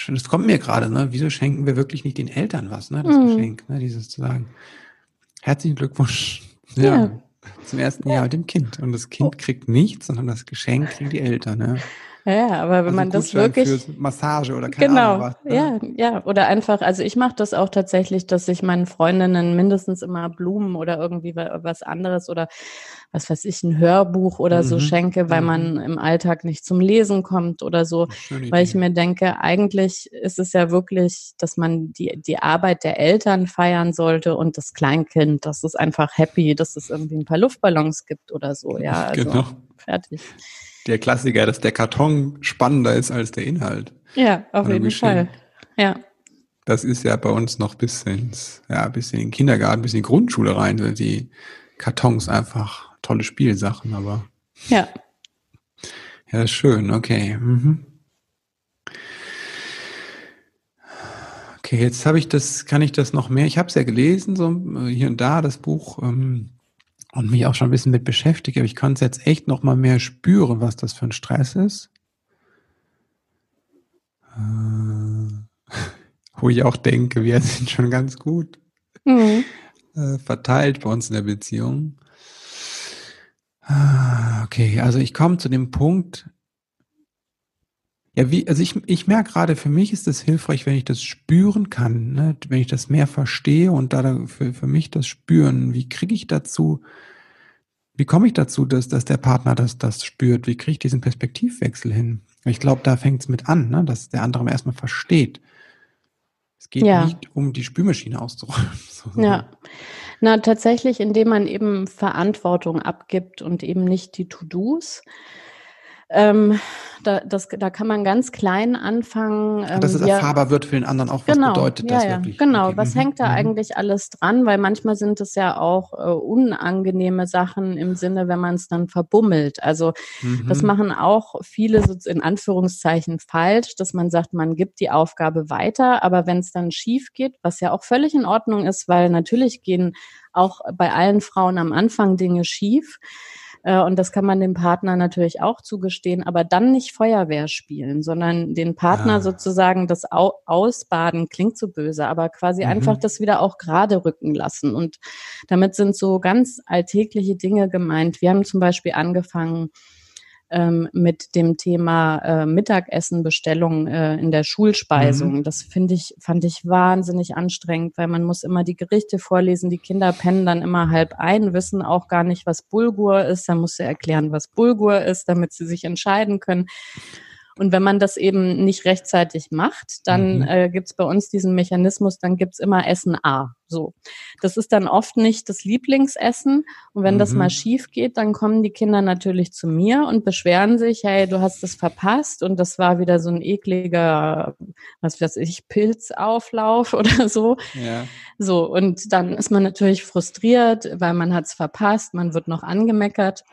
das kommt mir gerade, ne, wieso schenken wir wirklich nicht den Eltern was, ne, das mhm. Geschenk, ne, dieses zu sagen, herzlichen Glückwunsch, ja, ja. zum ersten Jahr mit dem Kind. Und das Kind kriegt nichts, sondern das Geschenk kriegen die Eltern, ne. Ja, aber wenn also man das wirklich für Massage oder keine genau, Ahnung was. Ne? Ja, ja, oder einfach, also ich mache das auch tatsächlich, dass ich meinen Freundinnen mindestens immer Blumen oder irgendwie was anderes oder was weiß ich, ein Hörbuch oder mhm. so schenke, weil mhm. man im Alltag nicht zum Lesen kommt oder so, weil ich mir denke, eigentlich ist es ja wirklich, dass man die die Arbeit der Eltern feiern sollte und das Kleinkind, dass es einfach happy, dass es irgendwie ein paar Luftballons gibt oder so, ja, (laughs) also genau. Fertig der Klassiker, dass der Karton spannender ist als der Inhalt. Ja, auf jeden Fall. Ja. Das ist ja bei uns noch bis ins, ja, bis in den Kindergarten, bis in die Grundschule rein. Die Kartons einfach tolle Spielsachen, aber. Ja. Ja, schön, okay. Mhm. Okay, jetzt habe ich das, kann ich das noch mehr. Ich habe es ja gelesen, so äh, hier und da, das Buch, ähm, und mich auch schon ein bisschen mit beschäftigt, aber ich kann es jetzt echt noch mal mehr spüren, was das für ein Stress ist. Äh, (laughs) wo ich auch denke, wir sind schon ganz gut mhm. äh, verteilt bei uns in der Beziehung. Ah, okay, also ich komme zu dem Punkt, ja, wie, also ich, ich merke gerade, für mich ist es hilfreich, wenn ich das spüren kann, ne? wenn ich das mehr verstehe und da für, für mich das spüren. Wie kriege ich dazu, wie komme ich dazu, dass, dass der Partner das, das spürt? Wie kriege ich diesen Perspektivwechsel hin? Ich glaube, da fängt es mit an, ne? dass der andere erstmal versteht. Es geht ja. nicht um die Spülmaschine auszuräumen. (laughs) ja. Na, tatsächlich, indem man eben Verantwortung abgibt und eben nicht die To-Dos. Ähm, da, das, da kann man ganz klein anfangen. Ähm, dass es ja, erfahrbar wird für den anderen auch, was genau, bedeutet das ja, wirklich? Genau, okay. was mhm. hängt da mhm. eigentlich alles dran? Weil manchmal sind es ja auch äh, unangenehme Sachen im Sinne, wenn man es dann verbummelt. Also mhm. das machen auch viele so in Anführungszeichen falsch, dass man sagt, man gibt die Aufgabe weiter, aber wenn es dann schief geht, was ja auch völlig in Ordnung ist, weil natürlich gehen auch bei allen Frauen am Anfang Dinge schief. Äh, und das kann man dem Partner natürlich auch zugestehen, aber dann nicht Feuerwehr spielen, sondern den Partner ah. sozusagen das Ausbaden klingt so böse, aber quasi mhm. einfach das wieder auch gerade rücken lassen. Und damit sind so ganz alltägliche Dinge gemeint. Wir haben zum Beispiel angefangen, ähm, mit dem Thema äh, Mittagessenbestellung äh, in der Schulspeisung. Mhm. Das finde ich, fand ich wahnsinnig anstrengend, weil man muss immer die Gerichte vorlesen. Die Kinder pennen dann immer halb ein, wissen auch gar nicht, was Bulgur ist. Dann musst du erklären, was Bulgur ist, damit sie sich entscheiden können. Und wenn man das eben nicht rechtzeitig macht, dann mhm. äh, gibt es bei uns diesen Mechanismus, dann gibt's immer Essen A. So. Das ist dann oft nicht das Lieblingsessen. Und wenn mhm. das mal schief geht, dann kommen die Kinder natürlich zu mir und beschweren sich, hey, du hast das verpasst und das war wieder so ein ekliger, was weiß ich, Pilzauflauf (laughs) oder so. Ja. So, und dann ist man natürlich frustriert, weil man hat's verpasst, man wird noch angemeckert.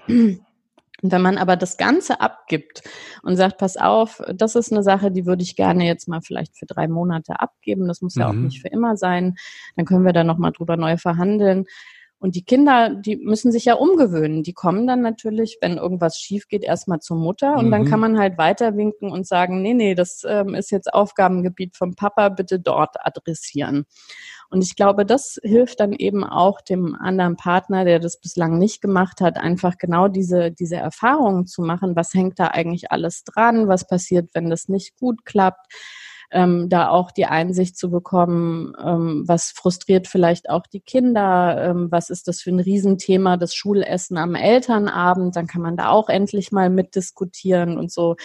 Und wenn man aber das Ganze abgibt und sagt, pass auf, das ist eine Sache, die würde ich gerne jetzt mal vielleicht für drei Monate abgeben, das muss mhm. ja auch mhm. nicht für immer sein, dann können wir da nochmal drüber neu verhandeln. Und die Kinder, die müssen sich ja umgewöhnen. Die kommen dann natürlich, wenn irgendwas schief geht, erstmal zur Mutter und mhm. dann kann man halt weiter winken und sagen, nee, nee, das ähm, ist jetzt Aufgabengebiet vom Papa, bitte dort adressieren. Und ich glaube, das hilft dann eben auch dem anderen Partner, der das bislang nicht gemacht hat, einfach genau diese, diese Erfahrungen zu machen. Was hängt da eigentlich alles dran? Was passiert, wenn das nicht gut klappt? Ähm, da auch die Einsicht zu bekommen, ähm, was frustriert vielleicht auch die Kinder, ähm, was ist das für ein Riesenthema, das Schulessen am Elternabend, dann kann man da auch endlich mal mitdiskutieren und so.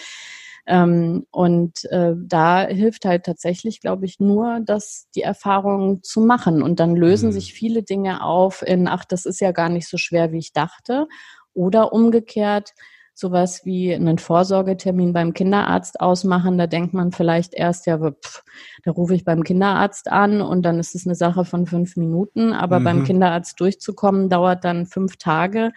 Ähm, und äh, da hilft halt tatsächlich, glaube ich, nur, dass die Erfahrung zu machen. Und dann lösen mhm. sich viele Dinge auf in, ach, das ist ja gar nicht so schwer, wie ich dachte. Oder umgekehrt, sowas wie einen Vorsorgetermin beim Kinderarzt ausmachen. Da denkt man vielleicht erst, ja, pff, da rufe ich beim Kinderarzt an und dann ist es eine Sache von fünf Minuten. Aber mhm. beim Kinderarzt durchzukommen, dauert dann fünf Tage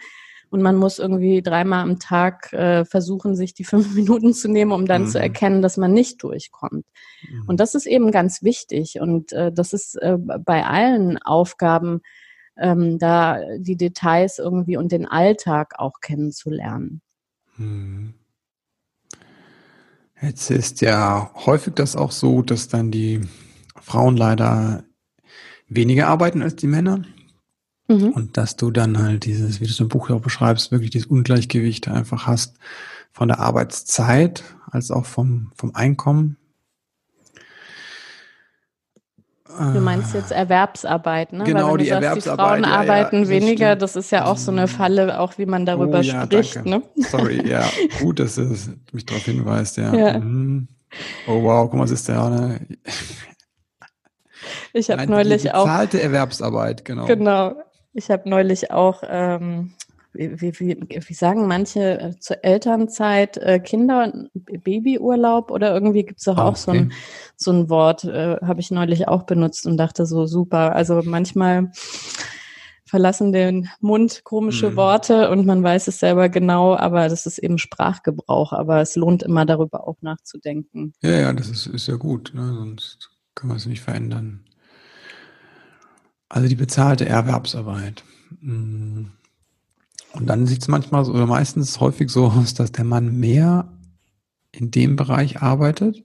und man muss irgendwie dreimal am Tag äh, versuchen, sich die fünf (laughs) Minuten zu nehmen, um dann mhm. zu erkennen, dass man nicht durchkommt. Mhm. Und das ist eben ganz wichtig und äh, das ist äh, bei allen Aufgaben, ähm, da die Details irgendwie und den Alltag auch kennenzulernen. Mhm. Jetzt ist ja häufig das auch so, dass dann die Frauen leider weniger arbeiten als die Männer. Mhm. Und dass du dann halt dieses, wie du es im Buch auch beschreibst, wirklich dieses Ungleichgewicht einfach hast von der Arbeitszeit als auch vom, vom Einkommen. Du meinst jetzt Erwerbsarbeit, ne? Genau, die sagst, Erwerbsarbeit. Die Frauen ja, arbeiten ja, weniger, das ist ja auch so eine Falle, auch wie man darüber oh, ja, spricht. Danke. Ne? Sorry, ja, (laughs) gut, dass du mich darauf hinweist, ja. ja. Mhm. Oh wow, guck mal, was ist der, ne? Ich habe neulich die auch. Bezahlte Erwerbsarbeit, genau. Genau. Ich habe neulich auch, ähm, wie, wie, wie, sagen manche äh, zur Elternzeit äh, Kinder, Babyurlaub oder irgendwie gibt's doch auch okay. so, ein, so ein Wort, äh, habe ich neulich auch benutzt und dachte so super. Also manchmal verlassen den Mund komische mhm. Worte und man weiß es selber genau, aber das ist eben Sprachgebrauch. Aber es lohnt immer darüber auch nachzudenken. Ja, ja, das ist, ist ja gut. Ne? Sonst Können wir es nicht verändern. Also die bezahlte Erwerbsarbeit. Mm. Und dann sieht es manchmal so, oder meistens häufig so aus, dass der Mann mehr in dem Bereich arbeitet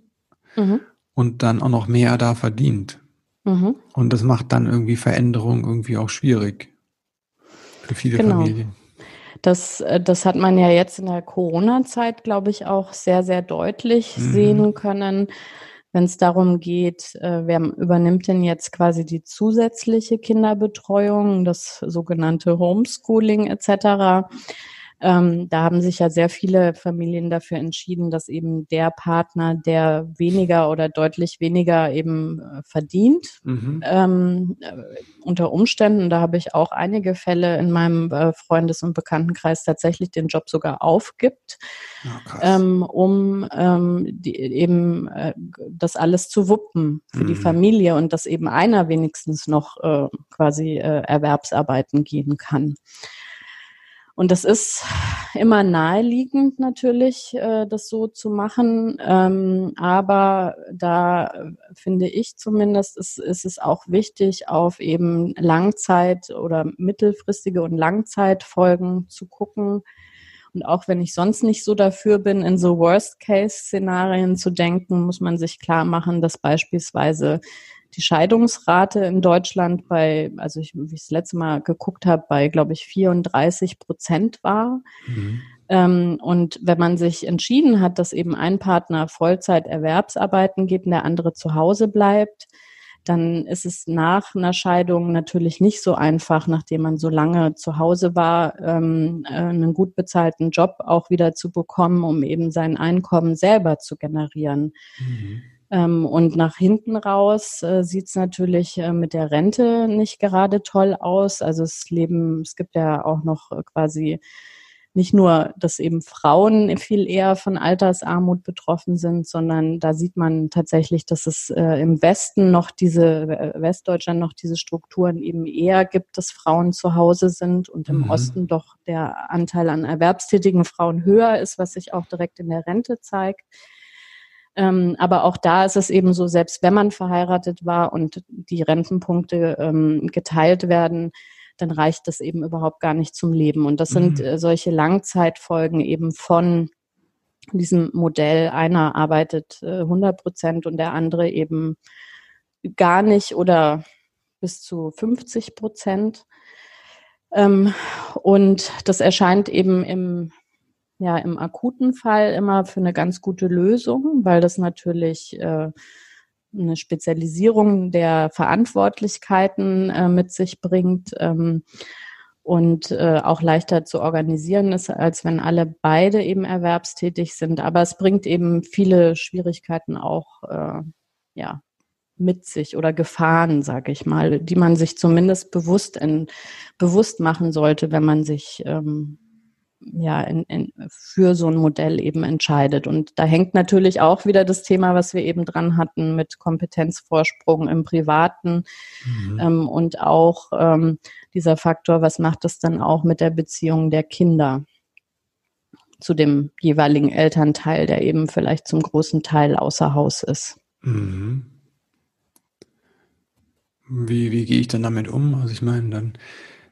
mhm. und dann auch noch mehr da verdient. Mhm. Und das macht dann irgendwie Veränderungen irgendwie auch schwierig für viele genau. Familien. Das, äh, das hat man ja jetzt in der Corona-Zeit, glaube ich, auch sehr, sehr deutlich mhm. sehen können, wenn es darum geht, äh, wer übernimmt denn jetzt quasi die zusätzliche Kinderbetreuung, das sogenannte Homeschooling etc. Ähm, da haben sich ja sehr viele Familien dafür entschieden, dass eben der Partner, der weniger oder deutlich weniger eben äh, verdient, mhm. ähm, äh, unter Umständen, da habe ich auch einige Fälle in meinem äh, Freundes- und Bekanntenkreis tatsächlich den Job sogar aufgibt, oh, ähm, um ähm, die, eben äh, das alles zu wuppen für mhm. die Familie und dass eben einer wenigstens noch äh, quasi Erwerbsarbeiten gehen kann. Und das ist immer naheliegend natürlich, äh, das so zu machen. Ähm, aber da finde ich zumindest, ist, ist es auch wichtig, auf eben Langzeit- oder mittelfristige und Langzeitfolgen zu gucken. Und auch wenn ich sonst nicht so dafür bin, in so Worst-Case-Szenarien zu denken, muss man sich klar machen, dass beispielsweise die Scheidungsrate in Deutschland bei, also ich, wie ich das letzte Mal geguckt habe, bei, glaube ich, 34 Prozent war. Mhm. Ähm, und wenn man sich entschieden hat, dass eben ein Partner Vollzeit Erwerbsarbeiten geht und der andere zu Hause bleibt, dann ist es nach einer Scheidung natürlich nicht so einfach, nachdem man so lange zu Hause war, ähm, äh, einen gut bezahlten Job auch wieder zu bekommen, um eben sein Einkommen selber zu generieren. Mhm. Ähm, und nach hinten raus äh, sieht es natürlich äh, mit der Rente nicht gerade toll aus. Also es leben, es gibt ja auch noch äh, quasi nicht nur, dass eben Frauen viel eher von Altersarmut betroffen sind, sondern da sieht man tatsächlich, dass es äh, im Westen noch diese, äh, Westdeutschland noch diese Strukturen eben eher gibt, dass Frauen zu Hause sind und im mhm. Osten doch der Anteil an erwerbstätigen Frauen höher ist, was sich auch direkt in der Rente zeigt. Ähm, aber auch da ist es eben so, selbst wenn man verheiratet war und die Rentenpunkte ähm, geteilt werden, dann reicht das eben überhaupt gar nicht zum Leben. Und das sind mhm. äh, solche Langzeitfolgen eben von diesem Modell. Einer arbeitet äh, 100 Prozent und der andere eben gar nicht oder bis zu 50 Prozent. Ähm, und das erscheint eben im ja im akuten Fall immer für eine ganz gute Lösung, weil das natürlich äh, eine Spezialisierung der Verantwortlichkeiten äh, mit sich bringt ähm, und äh, auch leichter zu organisieren ist, als wenn alle beide eben erwerbstätig sind. Aber es bringt eben viele Schwierigkeiten auch äh, ja, mit sich oder Gefahren, sage ich mal, die man sich zumindest bewusst, in, bewusst machen sollte, wenn man sich ähm, ja, in, in, für so ein Modell eben entscheidet. Und da hängt natürlich auch wieder das Thema, was wir eben dran hatten mit Kompetenzvorsprung im Privaten mhm. ähm, und auch ähm, dieser Faktor, was macht es dann auch mit der Beziehung der Kinder zu dem jeweiligen Elternteil, der eben vielleicht zum großen Teil außer Haus ist. Mhm. Wie, wie gehe ich dann damit um? Also ich meine, dann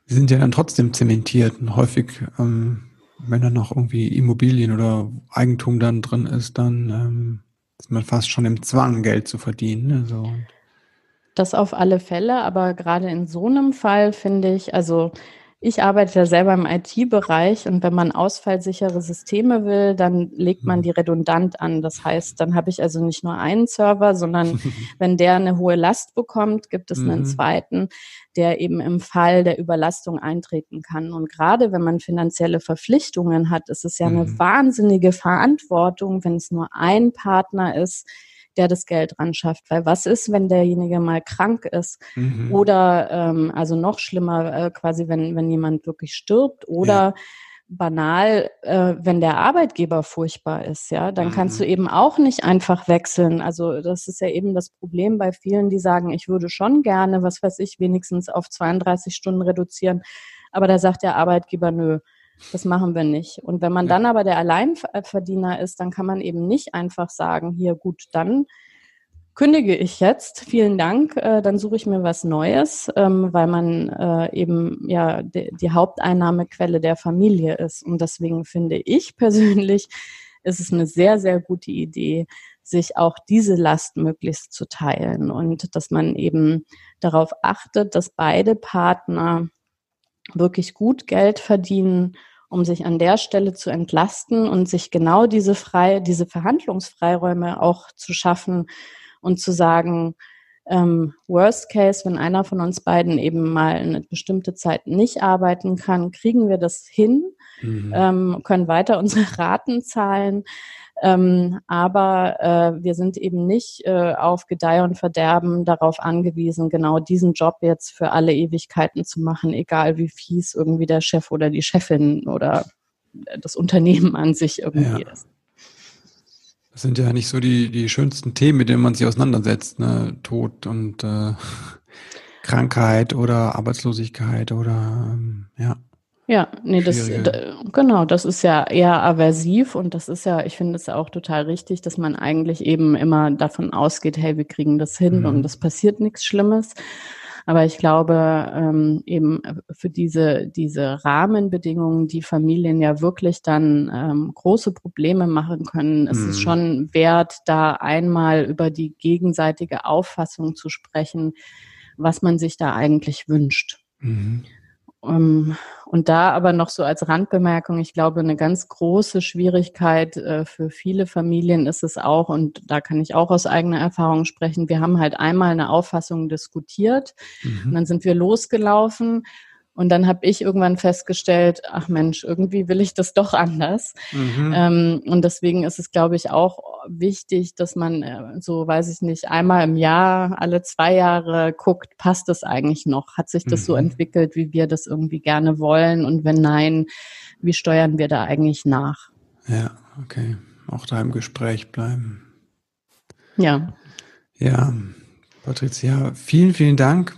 sie sind ja dann trotzdem zementiert und häufig ähm, wenn da noch irgendwie Immobilien oder Eigentum dann drin ist, dann ähm, ist man fast schon im Zwang, Geld zu verdienen. Also. Das auf alle Fälle, aber gerade in so einem Fall finde ich, also ich arbeite ja selber im IT-Bereich und wenn man ausfallsichere Systeme will, dann legt man mhm. die redundant an. Das heißt, dann habe ich also nicht nur einen Server, sondern (laughs) wenn der eine hohe Last bekommt, gibt es einen mhm. zweiten, der eben im Fall der Überlastung eintreten kann. Und gerade wenn man finanzielle Verpflichtungen hat, ist es ja eine mhm. wahnsinnige Verantwortung, wenn es nur ein Partner ist, der das Geld ran schafft. Weil was ist, wenn derjenige mal krank ist? Mhm. Oder ähm, also noch schlimmer, äh, quasi, wenn, wenn jemand wirklich stirbt oder ja. banal, äh, wenn der Arbeitgeber furchtbar ist, ja, dann mhm. kannst du eben auch nicht einfach wechseln. Also das ist ja eben das Problem bei vielen, die sagen, ich würde schon gerne, was weiß ich, wenigstens auf 32 Stunden reduzieren. Aber da sagt der Arbeitgeber, nö, das machen wir nicht. Und wenn man ja. dann aber der Alleinverdiener ist, dann kann man eben nicht einfach sagen, hier gut, dann kündige ich jetzt. Vielen Dank. Äh, dann suche ich mir was Neues, ähm, weil man äh, eben ja die, die Haupteinnahmequelle der Familie ist. Und deswegen finde ich (laughs) persönlich, ist es eine sehr, sehr gute Idee, sich auch diese Last möglichst zu teilen und dass man eben darauf achtet, dass beide Partner wirklich gut Geld verdienen, um sich an der Stelle zu entlasten und sich genau diese frei, diese Verhandlungsfreiräume auch zu schaffen und zu sagen, ähm, Worst Case, wenn einer von uns beiden eben mal eine bestimmte Zeit nicht arbeiten kann, kriegen wir das hin, mhm. ähm, können weiter (laughs) unsere Raten zahlen. Ähm, aber äh, wir sind eben nicht äh, auf Gedeih und Verderben darauf angewiesen, genau diesen Job jetzt für alle Ewigkeiten zu machen, egal wie fies irgendwie der Chef oder die Chefin oder das Unternehmen an sich irgendwie ja. ist. Das sind ja nicht so die, die schönsten Themen, mit denen man sich auseinandersetzt, ne? Tod und äh, (laughs) Krankheit oder Arbeitslosigkeit oder ähm, ja. Ja, nee, das, genau, das ist ja eher aversiv und das ist ja, ich finde es ja auch total richtig, dass man eigentlich eben immer davon ausgeht, hey, wir kriegen das hin mhm. und es passiert nichts Schlimmes. Aber ich glaube, ähm, eben für diese, diese Rahmenbedingungen, die Familien ja wirklich dann ähm, große Probleme machen können, ist es mhm. schon wert, da einmal über die gegenseitige Auffassung zu sprechen, was man sich da eigentlich wünscht. Mhm. Um, ähm, und da aber noch so als Randbemerkung, ich glaube, eine ganz große Schwierigkeit äh, für viele Familien ist es auch, und da kann ich auch aus eigener Erfahrung sprechen, wir haben halt einmal eine Auffassung diskutiert mhm. und dann sind wir losgelaufen und dann habe ich irgendwann festgestellt, ach Mensch, irgendwie will ich das doch anders. Mhm. Ähm, und deswegen ist es, glaube ich, auch wichtig, dass man äh, so, weiß ich nicht, einmal im Jahr, alle zwei Jahre guckt, passt das eigentlich noch? Hat sich das mhm. so entwickelt, wie wir das irgendwie gerne wollen? Und wenn nein, wie steuern wir da eigentlich nach? Ja, okay. Auch da im Gespräch bleiben. Ja. Ja, Patricia, vielen, vielen Dank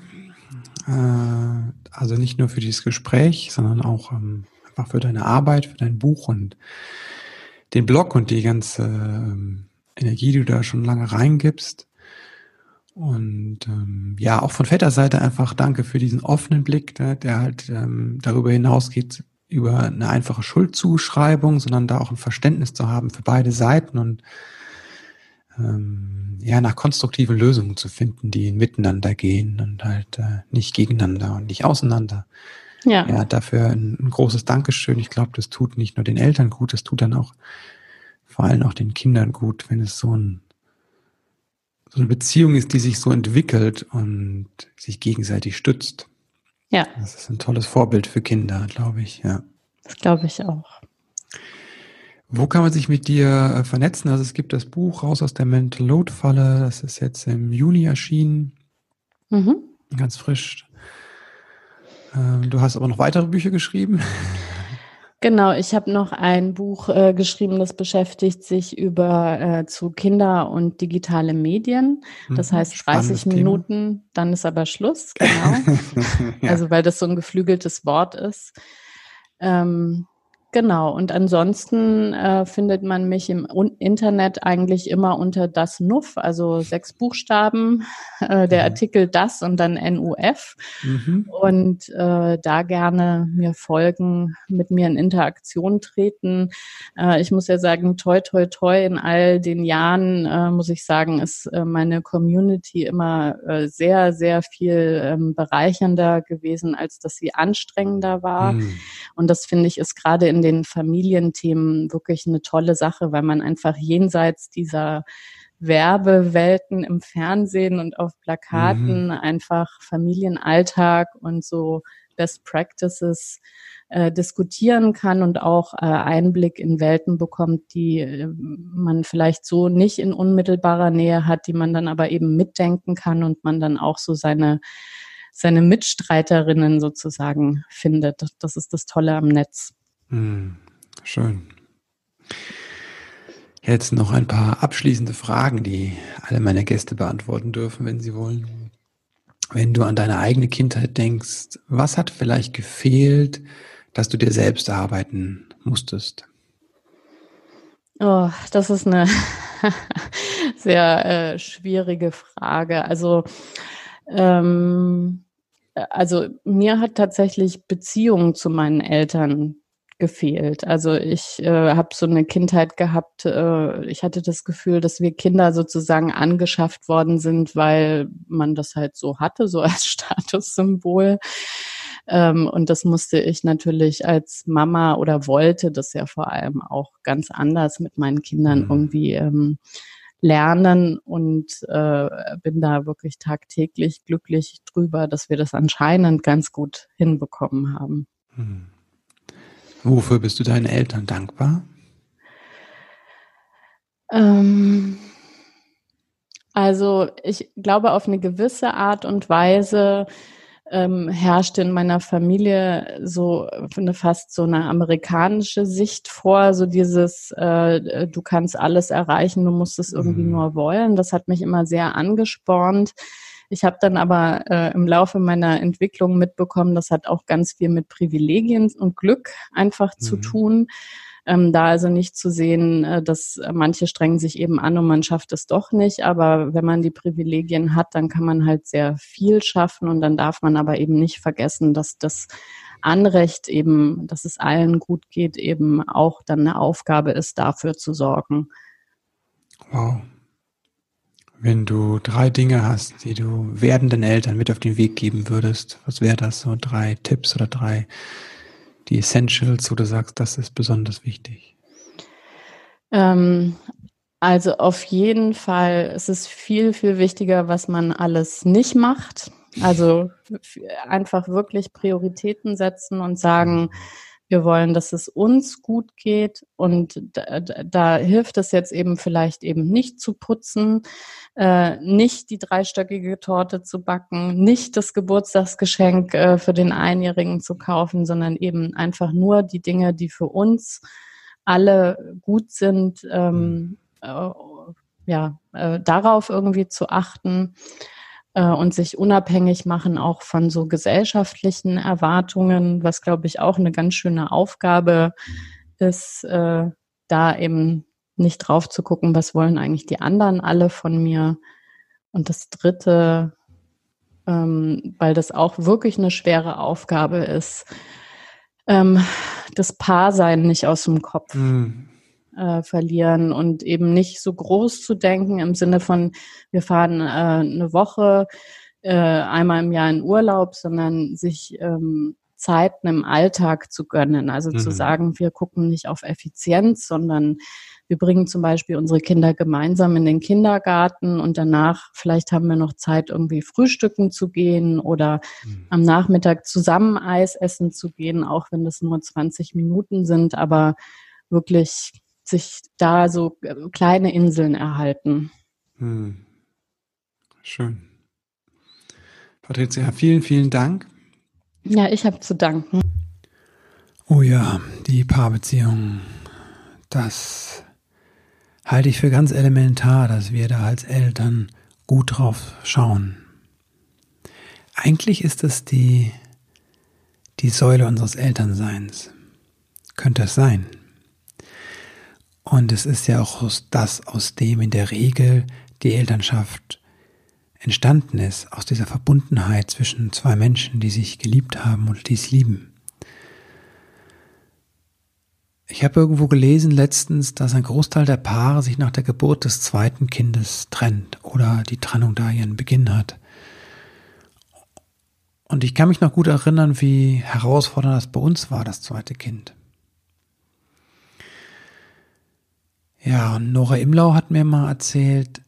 äh, also nicht nur für dieses Gespräch, sondern auch ähm, einfach für deine Arbeit, für dein Buch und den Blog und die ganze ähm, Energie, die du da schon lange reingibst. Und ähm, ja, auch von Väterseite einfach danke für diesen offenen Blick, der, der halt ähm, darüber hinausgeht, über eine einfache Schuldzuschreibung, sondern da auch ein Verständnis zu haben für beide Seiten und ähm, ja, nach konstruktiven Lösungen zu finden, die miteinander gehen und halt äh, nicht gegeneinander und nicht auseinander. Ja. ja, dafür ein, ein großes Dankeschön. Ich glaube, das tut nicht nur den Eltern gut, das tut dann auch vor allem auch den Kindern gut, wenn es so, ein, so eine Beziehung ist, die sich so entwickelt und sich gegenseitig stützt. Ja. Das ist ein tolles Vorbild für Kinder, glaube ich, ja. Das glaube ich auch. Wo kann man sich mit dir äh, vernetzen? Also es gibt das Buch Raus aus der Mental Load Falle, das ist jetzt im Juni erschienen. Mhm. Ganz frisch. Ähm, du hast aber noch weitere Bücher geschrieben. (laughs) Genau, ich habe noch ein Buch äh, geschrieben, das beschäftigt sich über äh, zu Kinder und digitale Medien. Das mhm, heißt 30 Minuten, Thema. dann ist aber Schluss, genau. ja. (laughs) Also weil das so ein geflügeltes Wort ist. Ähm, Genau, und ansonsten äh, findet man mich im Internet eigentlich immer unter das NUF, also sechs Buchstaben, (laughs) äh, der mhm. Artikel das und dann NUF. Mhm. Und äh, da gerne mir folgen, mit mir in Interaktion treten. Äh, ich muss ja sagen, toi, toi, toi, in all den Jahren, äh, muss ich sagen, ist äh, meine Community immer sehr, sehr viel ähm, bereichernder gewesen, als dass sie anstrengender war. Mhm. Und das finde ich ist gerade in den Familienthemen wirklich eine tolle Sache, weil man einfach jenseits dieser Werbewelten im Fernsehen und auf Plakaten mhm. einfach Familienalltag und so Best Practices äh, diskutieren kann und auch äh, Einblick in Welten bekommt, die äh, man vielleicht so nicht in unmittelbarer Nähe hat, die man dann aber eben mitdenken kann und man dann auch so seine seine Mitstreiterinnen sozusagen findet. Das ist das Tolle am Netz. Hm, schön. Jetzt noch ein paar abschließende Fragen, die alle meine Gäste beantworten dürfen, wenn sie wollen. Wenn du an deine eigene Kindheit denkst, was hat vielleicht gefehlt, dass du dir selbst erarbeiten musstest? Oh, das ist eine (laughs) sehr äh, schwierige Frage. Also, ähm, also mir hat tatsächlich Beziehung zu meinen Eltern gefehlt. Also ich äh, habe so eine Kindheit gehabt, äh, ich hatte das Gefühl, dass wir Kinder sozusagen angeschafft worden sind, weil man das halt so hatte, so (laughs) als Statussymbol. Ähm, und das musste ich natürlich als Mama oder wollte das ja vor allem auch ganz anders mit meinen Kindern mhm. irgendwie ähm, lernen und äh, bin da wirklich tagtäglich glücklich drüber, dass wir das anscheinend ganz gut hinbekommen haben. Mhm. Wofür bist du deinen Eltern dankbar? Ähm, also ich glaube, auf eine gewisse Art und Weise ähm, herrschte in meiner Familie so eine fast so eine amerikanische Sicht vor, so dieses, äh, du kannst alles erreichen, du musst es irgendwie mhm. nur wollen. Das hat mich immer sehr angespornt. Ich habe dann aber äh, im Laufe meiner Entwicklung mitbekommen, das hat auch ganz viel mit Privilegien und Glück einfach mhm. zu tun. Ähm, da also nicht zu sehen, äh, dass manche strengen sich eben an und man schafft es doch nicht. Aber wenn man die Privilegien hat, dann kann man halt sehr viel schaffen und dann darf man aber eben nicht vergessen, dass das Anrecht eben, dass es allen gut geht, eben auch dann eine Aufgabe ist, dafür zu sorgen. Wow, wenn du drei Dinge hast, die du werdenden Eltern mit auf den Weg geben würdest, was wäre das? So drei Tipps oder drei, die Essentials, wo du sagst, das ist besonders wichtig? Ähm, also auf jeden Fall es ist viel, viel wichtiger, was man alles nicht macht. Also einfach wirklich Prioritäten setzen und sagen, wir wollen, dass es uns gut geht und da, da hilft es jetzt eben vielleicht eben nicht zu putzen, äh, nicht die dreistöckige Torte zu backen, nicht das Geburtstagsgeschenk äh, für den Einjährigen zu kaufen, sondern eben einfach nur die Dinge, die für uns alle gut sind, ähm, äh, ja, äh, darauf irgendwie zu achten und sich unabhängig machen auch von so gesellschaftlichen Erwartungen, was glaube ich auch eine ganz schöne Aufgabe ist, äh, da eben nicht drauf zu gucken, was wollen eigentlich die anderen alle von mir. Und das Dritte, ähm, weil das auch wirklich eine schwere Aufgabe ist, ähm, das Paarsein nicht aus dem Kopf. Mhm äh, verlieren und eben nicht so groß zu denken im Sinne von, wir fahren äh, eine Woche äh, einmal im Jahr in Urlaub, sondern sich ähm, Zeiten im Alltag zu gönnen. Also mhm. zu sagen, wir gucken nicht auf Effizienz, sondern wir bringen zum Beispiel unsere Kinder gemeinsam in den Kindergarten und danach vielleicht haben wir noch Zeit, irgendwie frühstücken zu gehen oder mhm. am Nachmittag zusammen Eis essen zu gehen, auch wenn das nur 20 Minuten sind, aber wirklich sich da so äh, kleine Inseln erhalten. Hm. Schön. Patricia, vielen, vielen Dank. Ja, ich habe zu danken. Oh ja, die Paarbeziehung, das halte ich für ganz elementar, dass wir da als Eltern gut drauf schauen. Eigentlich ist es die, die Säule unseres Elternseins. Könnte es sein? Und es ist ja auch das, aus dem in der Regel die Elternschaft entstanden ist, aus dieser Verbundenheit zwischen zwei Menschen, die sich geliebt haben und dies lieben. Ich habe irgendwo gelesen letztens, dass ein Großteil der Paare sich nach der Geburt des zweiten Kindes trennt oder die Trennung da ihren Beginn hat. Und ich kann mich noch gut erinnern, wie herausfordernd das bei uns war, das zweite Kind. Ja, und Nora Imlau hat mir mal erzählt,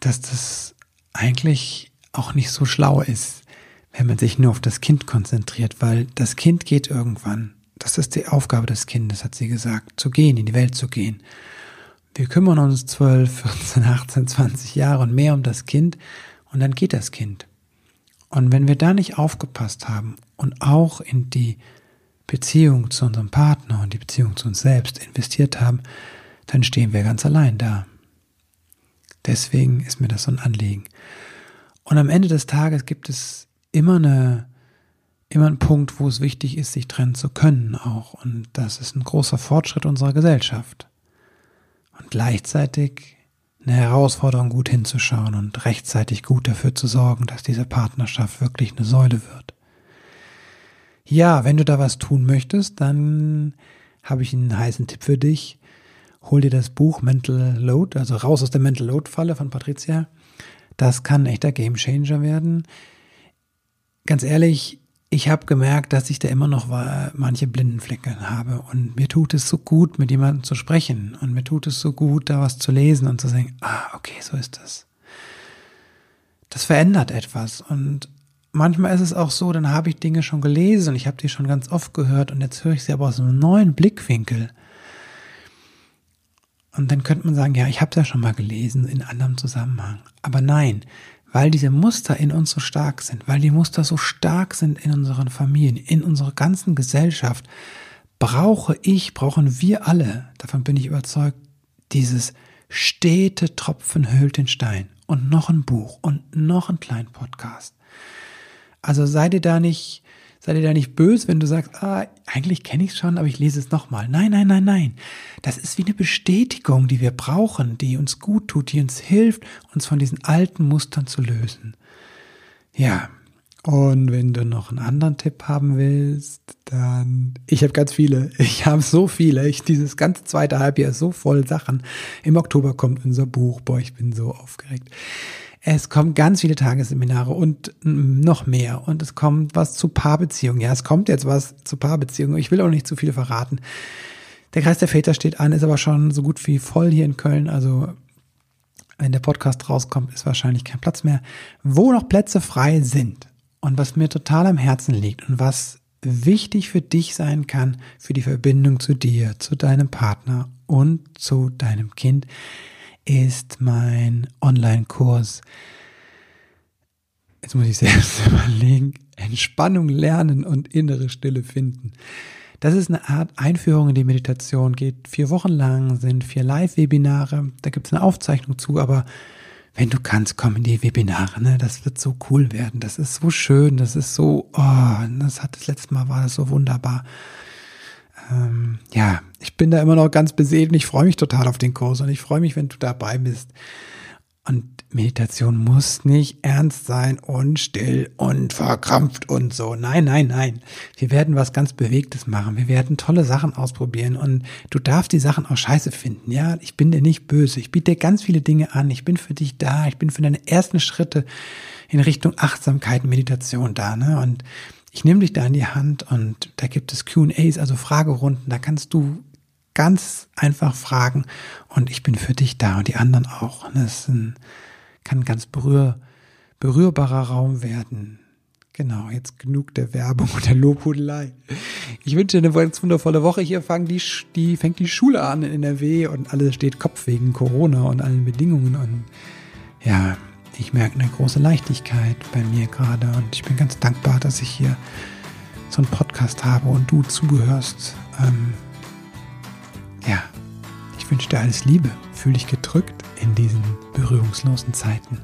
dass das eigentlich auch nicht so schlau ist, wenn man sich nur auf das Kind konzentriert, weil das Kind geht irgendwann. Das ist die Aufgabe des Kindes, hat sie gesagt, zu gehen, in die Welt zu gehen. Wir kümmern uns 12, 14, 18, 20 Jahre und mehr um das Kind und dann geht das Kind. Und wenn wir da nicht aufgepasst haben und auch in die Beziehung zu unserem Partner und die Beziehung zu uns selbst investiert haben, dann stehen wir ganz allein da. Deswegen ist mir das so ein Anliegen. Und am Ende des Tages gibt es immer eine, immer einen Punkt, wo es wichtig ist, sich trennen zu können auch. Und das ist ein großer Fortschritt unserer Gesellschaft. und gleichzeitig eine Herausforderung gut hinzuschauen und rechtzeitig gut dafür zu sorgen, dass diese Partnerschaft wirklich eine Säule wird. Ja, wenn du da was tun möchtest, dann habe ich einen heißen Tipp für dich. Hol dir das Buch Mental Load, also raus aus der Mental Load Falle von Patricia. Das kann ein echter Gamechanger werden. Ganz ehrlich, ich habe gemerkt, dass ich da immer noch manche blinden Flecken habe. Und mir tut es so gut, mit jemandem zu sprechen. Und mir tut es so gut, da was zu lesen und zu sagen, ah, okay, so ist das. Das verändert etwas. Und manchmal ist es auch so, dann habe ich Dinge schon gelesen und ich habe die schon ganz oft gehört und jetzt höre ich sie aber aus einem neuen Blickwinkel. Und dann könnte man sagen, ja, ich habe es ja schon mal gelesen in anderem Zusammenhang. Aber nein, weil diese Muster in uns so stark sind, weil die Muster so stark sind in unseren Familien, in unserer ganzen Gesellschaft, brauche ich, brauchen wir alle, davon bin ich überzeugt, dieses stete Tropfen hüllt den Stein und noch ein Buch und noch ein kleinen Podcast. Also sei dir da nicht, sei dir da nicht böse, wenn du sagst, ah, eigentlich kenne ich es schon, aber ich lese es nochmal. Nein, nein, nein, nein. Das ist wie eine Bestätigung, die wir brauchen, die uns gut tut, die uns hilft, uns von diesen alten Mustern zu lösen. Ja, und wenn du noch einen anderen Tipp haben willst, dann ich habe ganz viele. (laughs) Ich habe so viele. Ich dieses ganze zweite Halbjahr ist so voll Sachen. Im Oktober kommt unser Buch. Boah, ich bin so aufgeregt. Es kommen ganz viele Tagesseminare und noch mehr. Und es kommt was zu Paarbeziehungen. Ja, es kommt jetzt was zu Paarbeziehungen. Ich will auch nicht zu viel verraten. Der Kreis der Väter steht an, ist aber schon so gut wie voll hier in Köln. Also wenn der Podcast rauskommt, ist wahrscheinlich kein Platz mehr. Wo noch Plätze frei sind und was mir total am Herzen liegt und was wichtig für dich sein kann, für die Verbindung zu dir, zu deinem Partner und zu deinem Kind, ist mein Online-Kurs. Jetzt muss ich selbst (laughs) überlegen. Entspannung lernen und innere Stille finden. Das ist eine Art Einführung in die Meditation, geht vier Wochen lang, sind vier Live-Webinare, da gibt es eine Aufzeichnung zu, aber wenn du kannst, komm in die Webinare, ne? Das wird so cool werden, das ist so schön, das ist so, oh, das hat das letzte Mal war das so wunderbar ähm, ja, ich bin da immer noch ganz beseelt und ich freue mich total auf den Kurs und ich freue mich, wenn du dabei bist. Und Meditation muss nicht ernst sein und still und verkrampft und so. Nein, nein, nein. Wir werden was ganz Bewegtes machen. Wir werden tolle Sachen ausprobieren und du darfst die Sachen auch scheiße finden. Ja, ich bin dir nicht böse. Ich biete dir ganz viele Dinge an. Ich bin für dich da. Ich bin für deine ersten Schritte in Richtung Achtsamkeit, Meditation da. Ne? Und ich nehme dich da in die Hand und da gibt es QAs, also Fragerunden, da kannst du ganz einfach fragen und ich bin für dich da und die anderen auch. Das ist ein, kann ein ganz berühr, berührbarer Raum werden. Genau, jetzt genug der Werbung und der Lobhudelei. Ich wünsche dir eine ganz wundervolle Woche. Hier fangen die, die, fängt die Schule an in NRW und alles steht Kopf wegen Corona und allen Bedingungen. Und ja, ich merke eine große Leichtigkeit bei mir gerade und ich bin ganz dankbar, dass ich hier so einen Podcast habe und du zuhörst. Ähm, ja, ich wünsche dir alles Liebe. Fühl dich gedrückt in diesen berührungslosen Zeiten.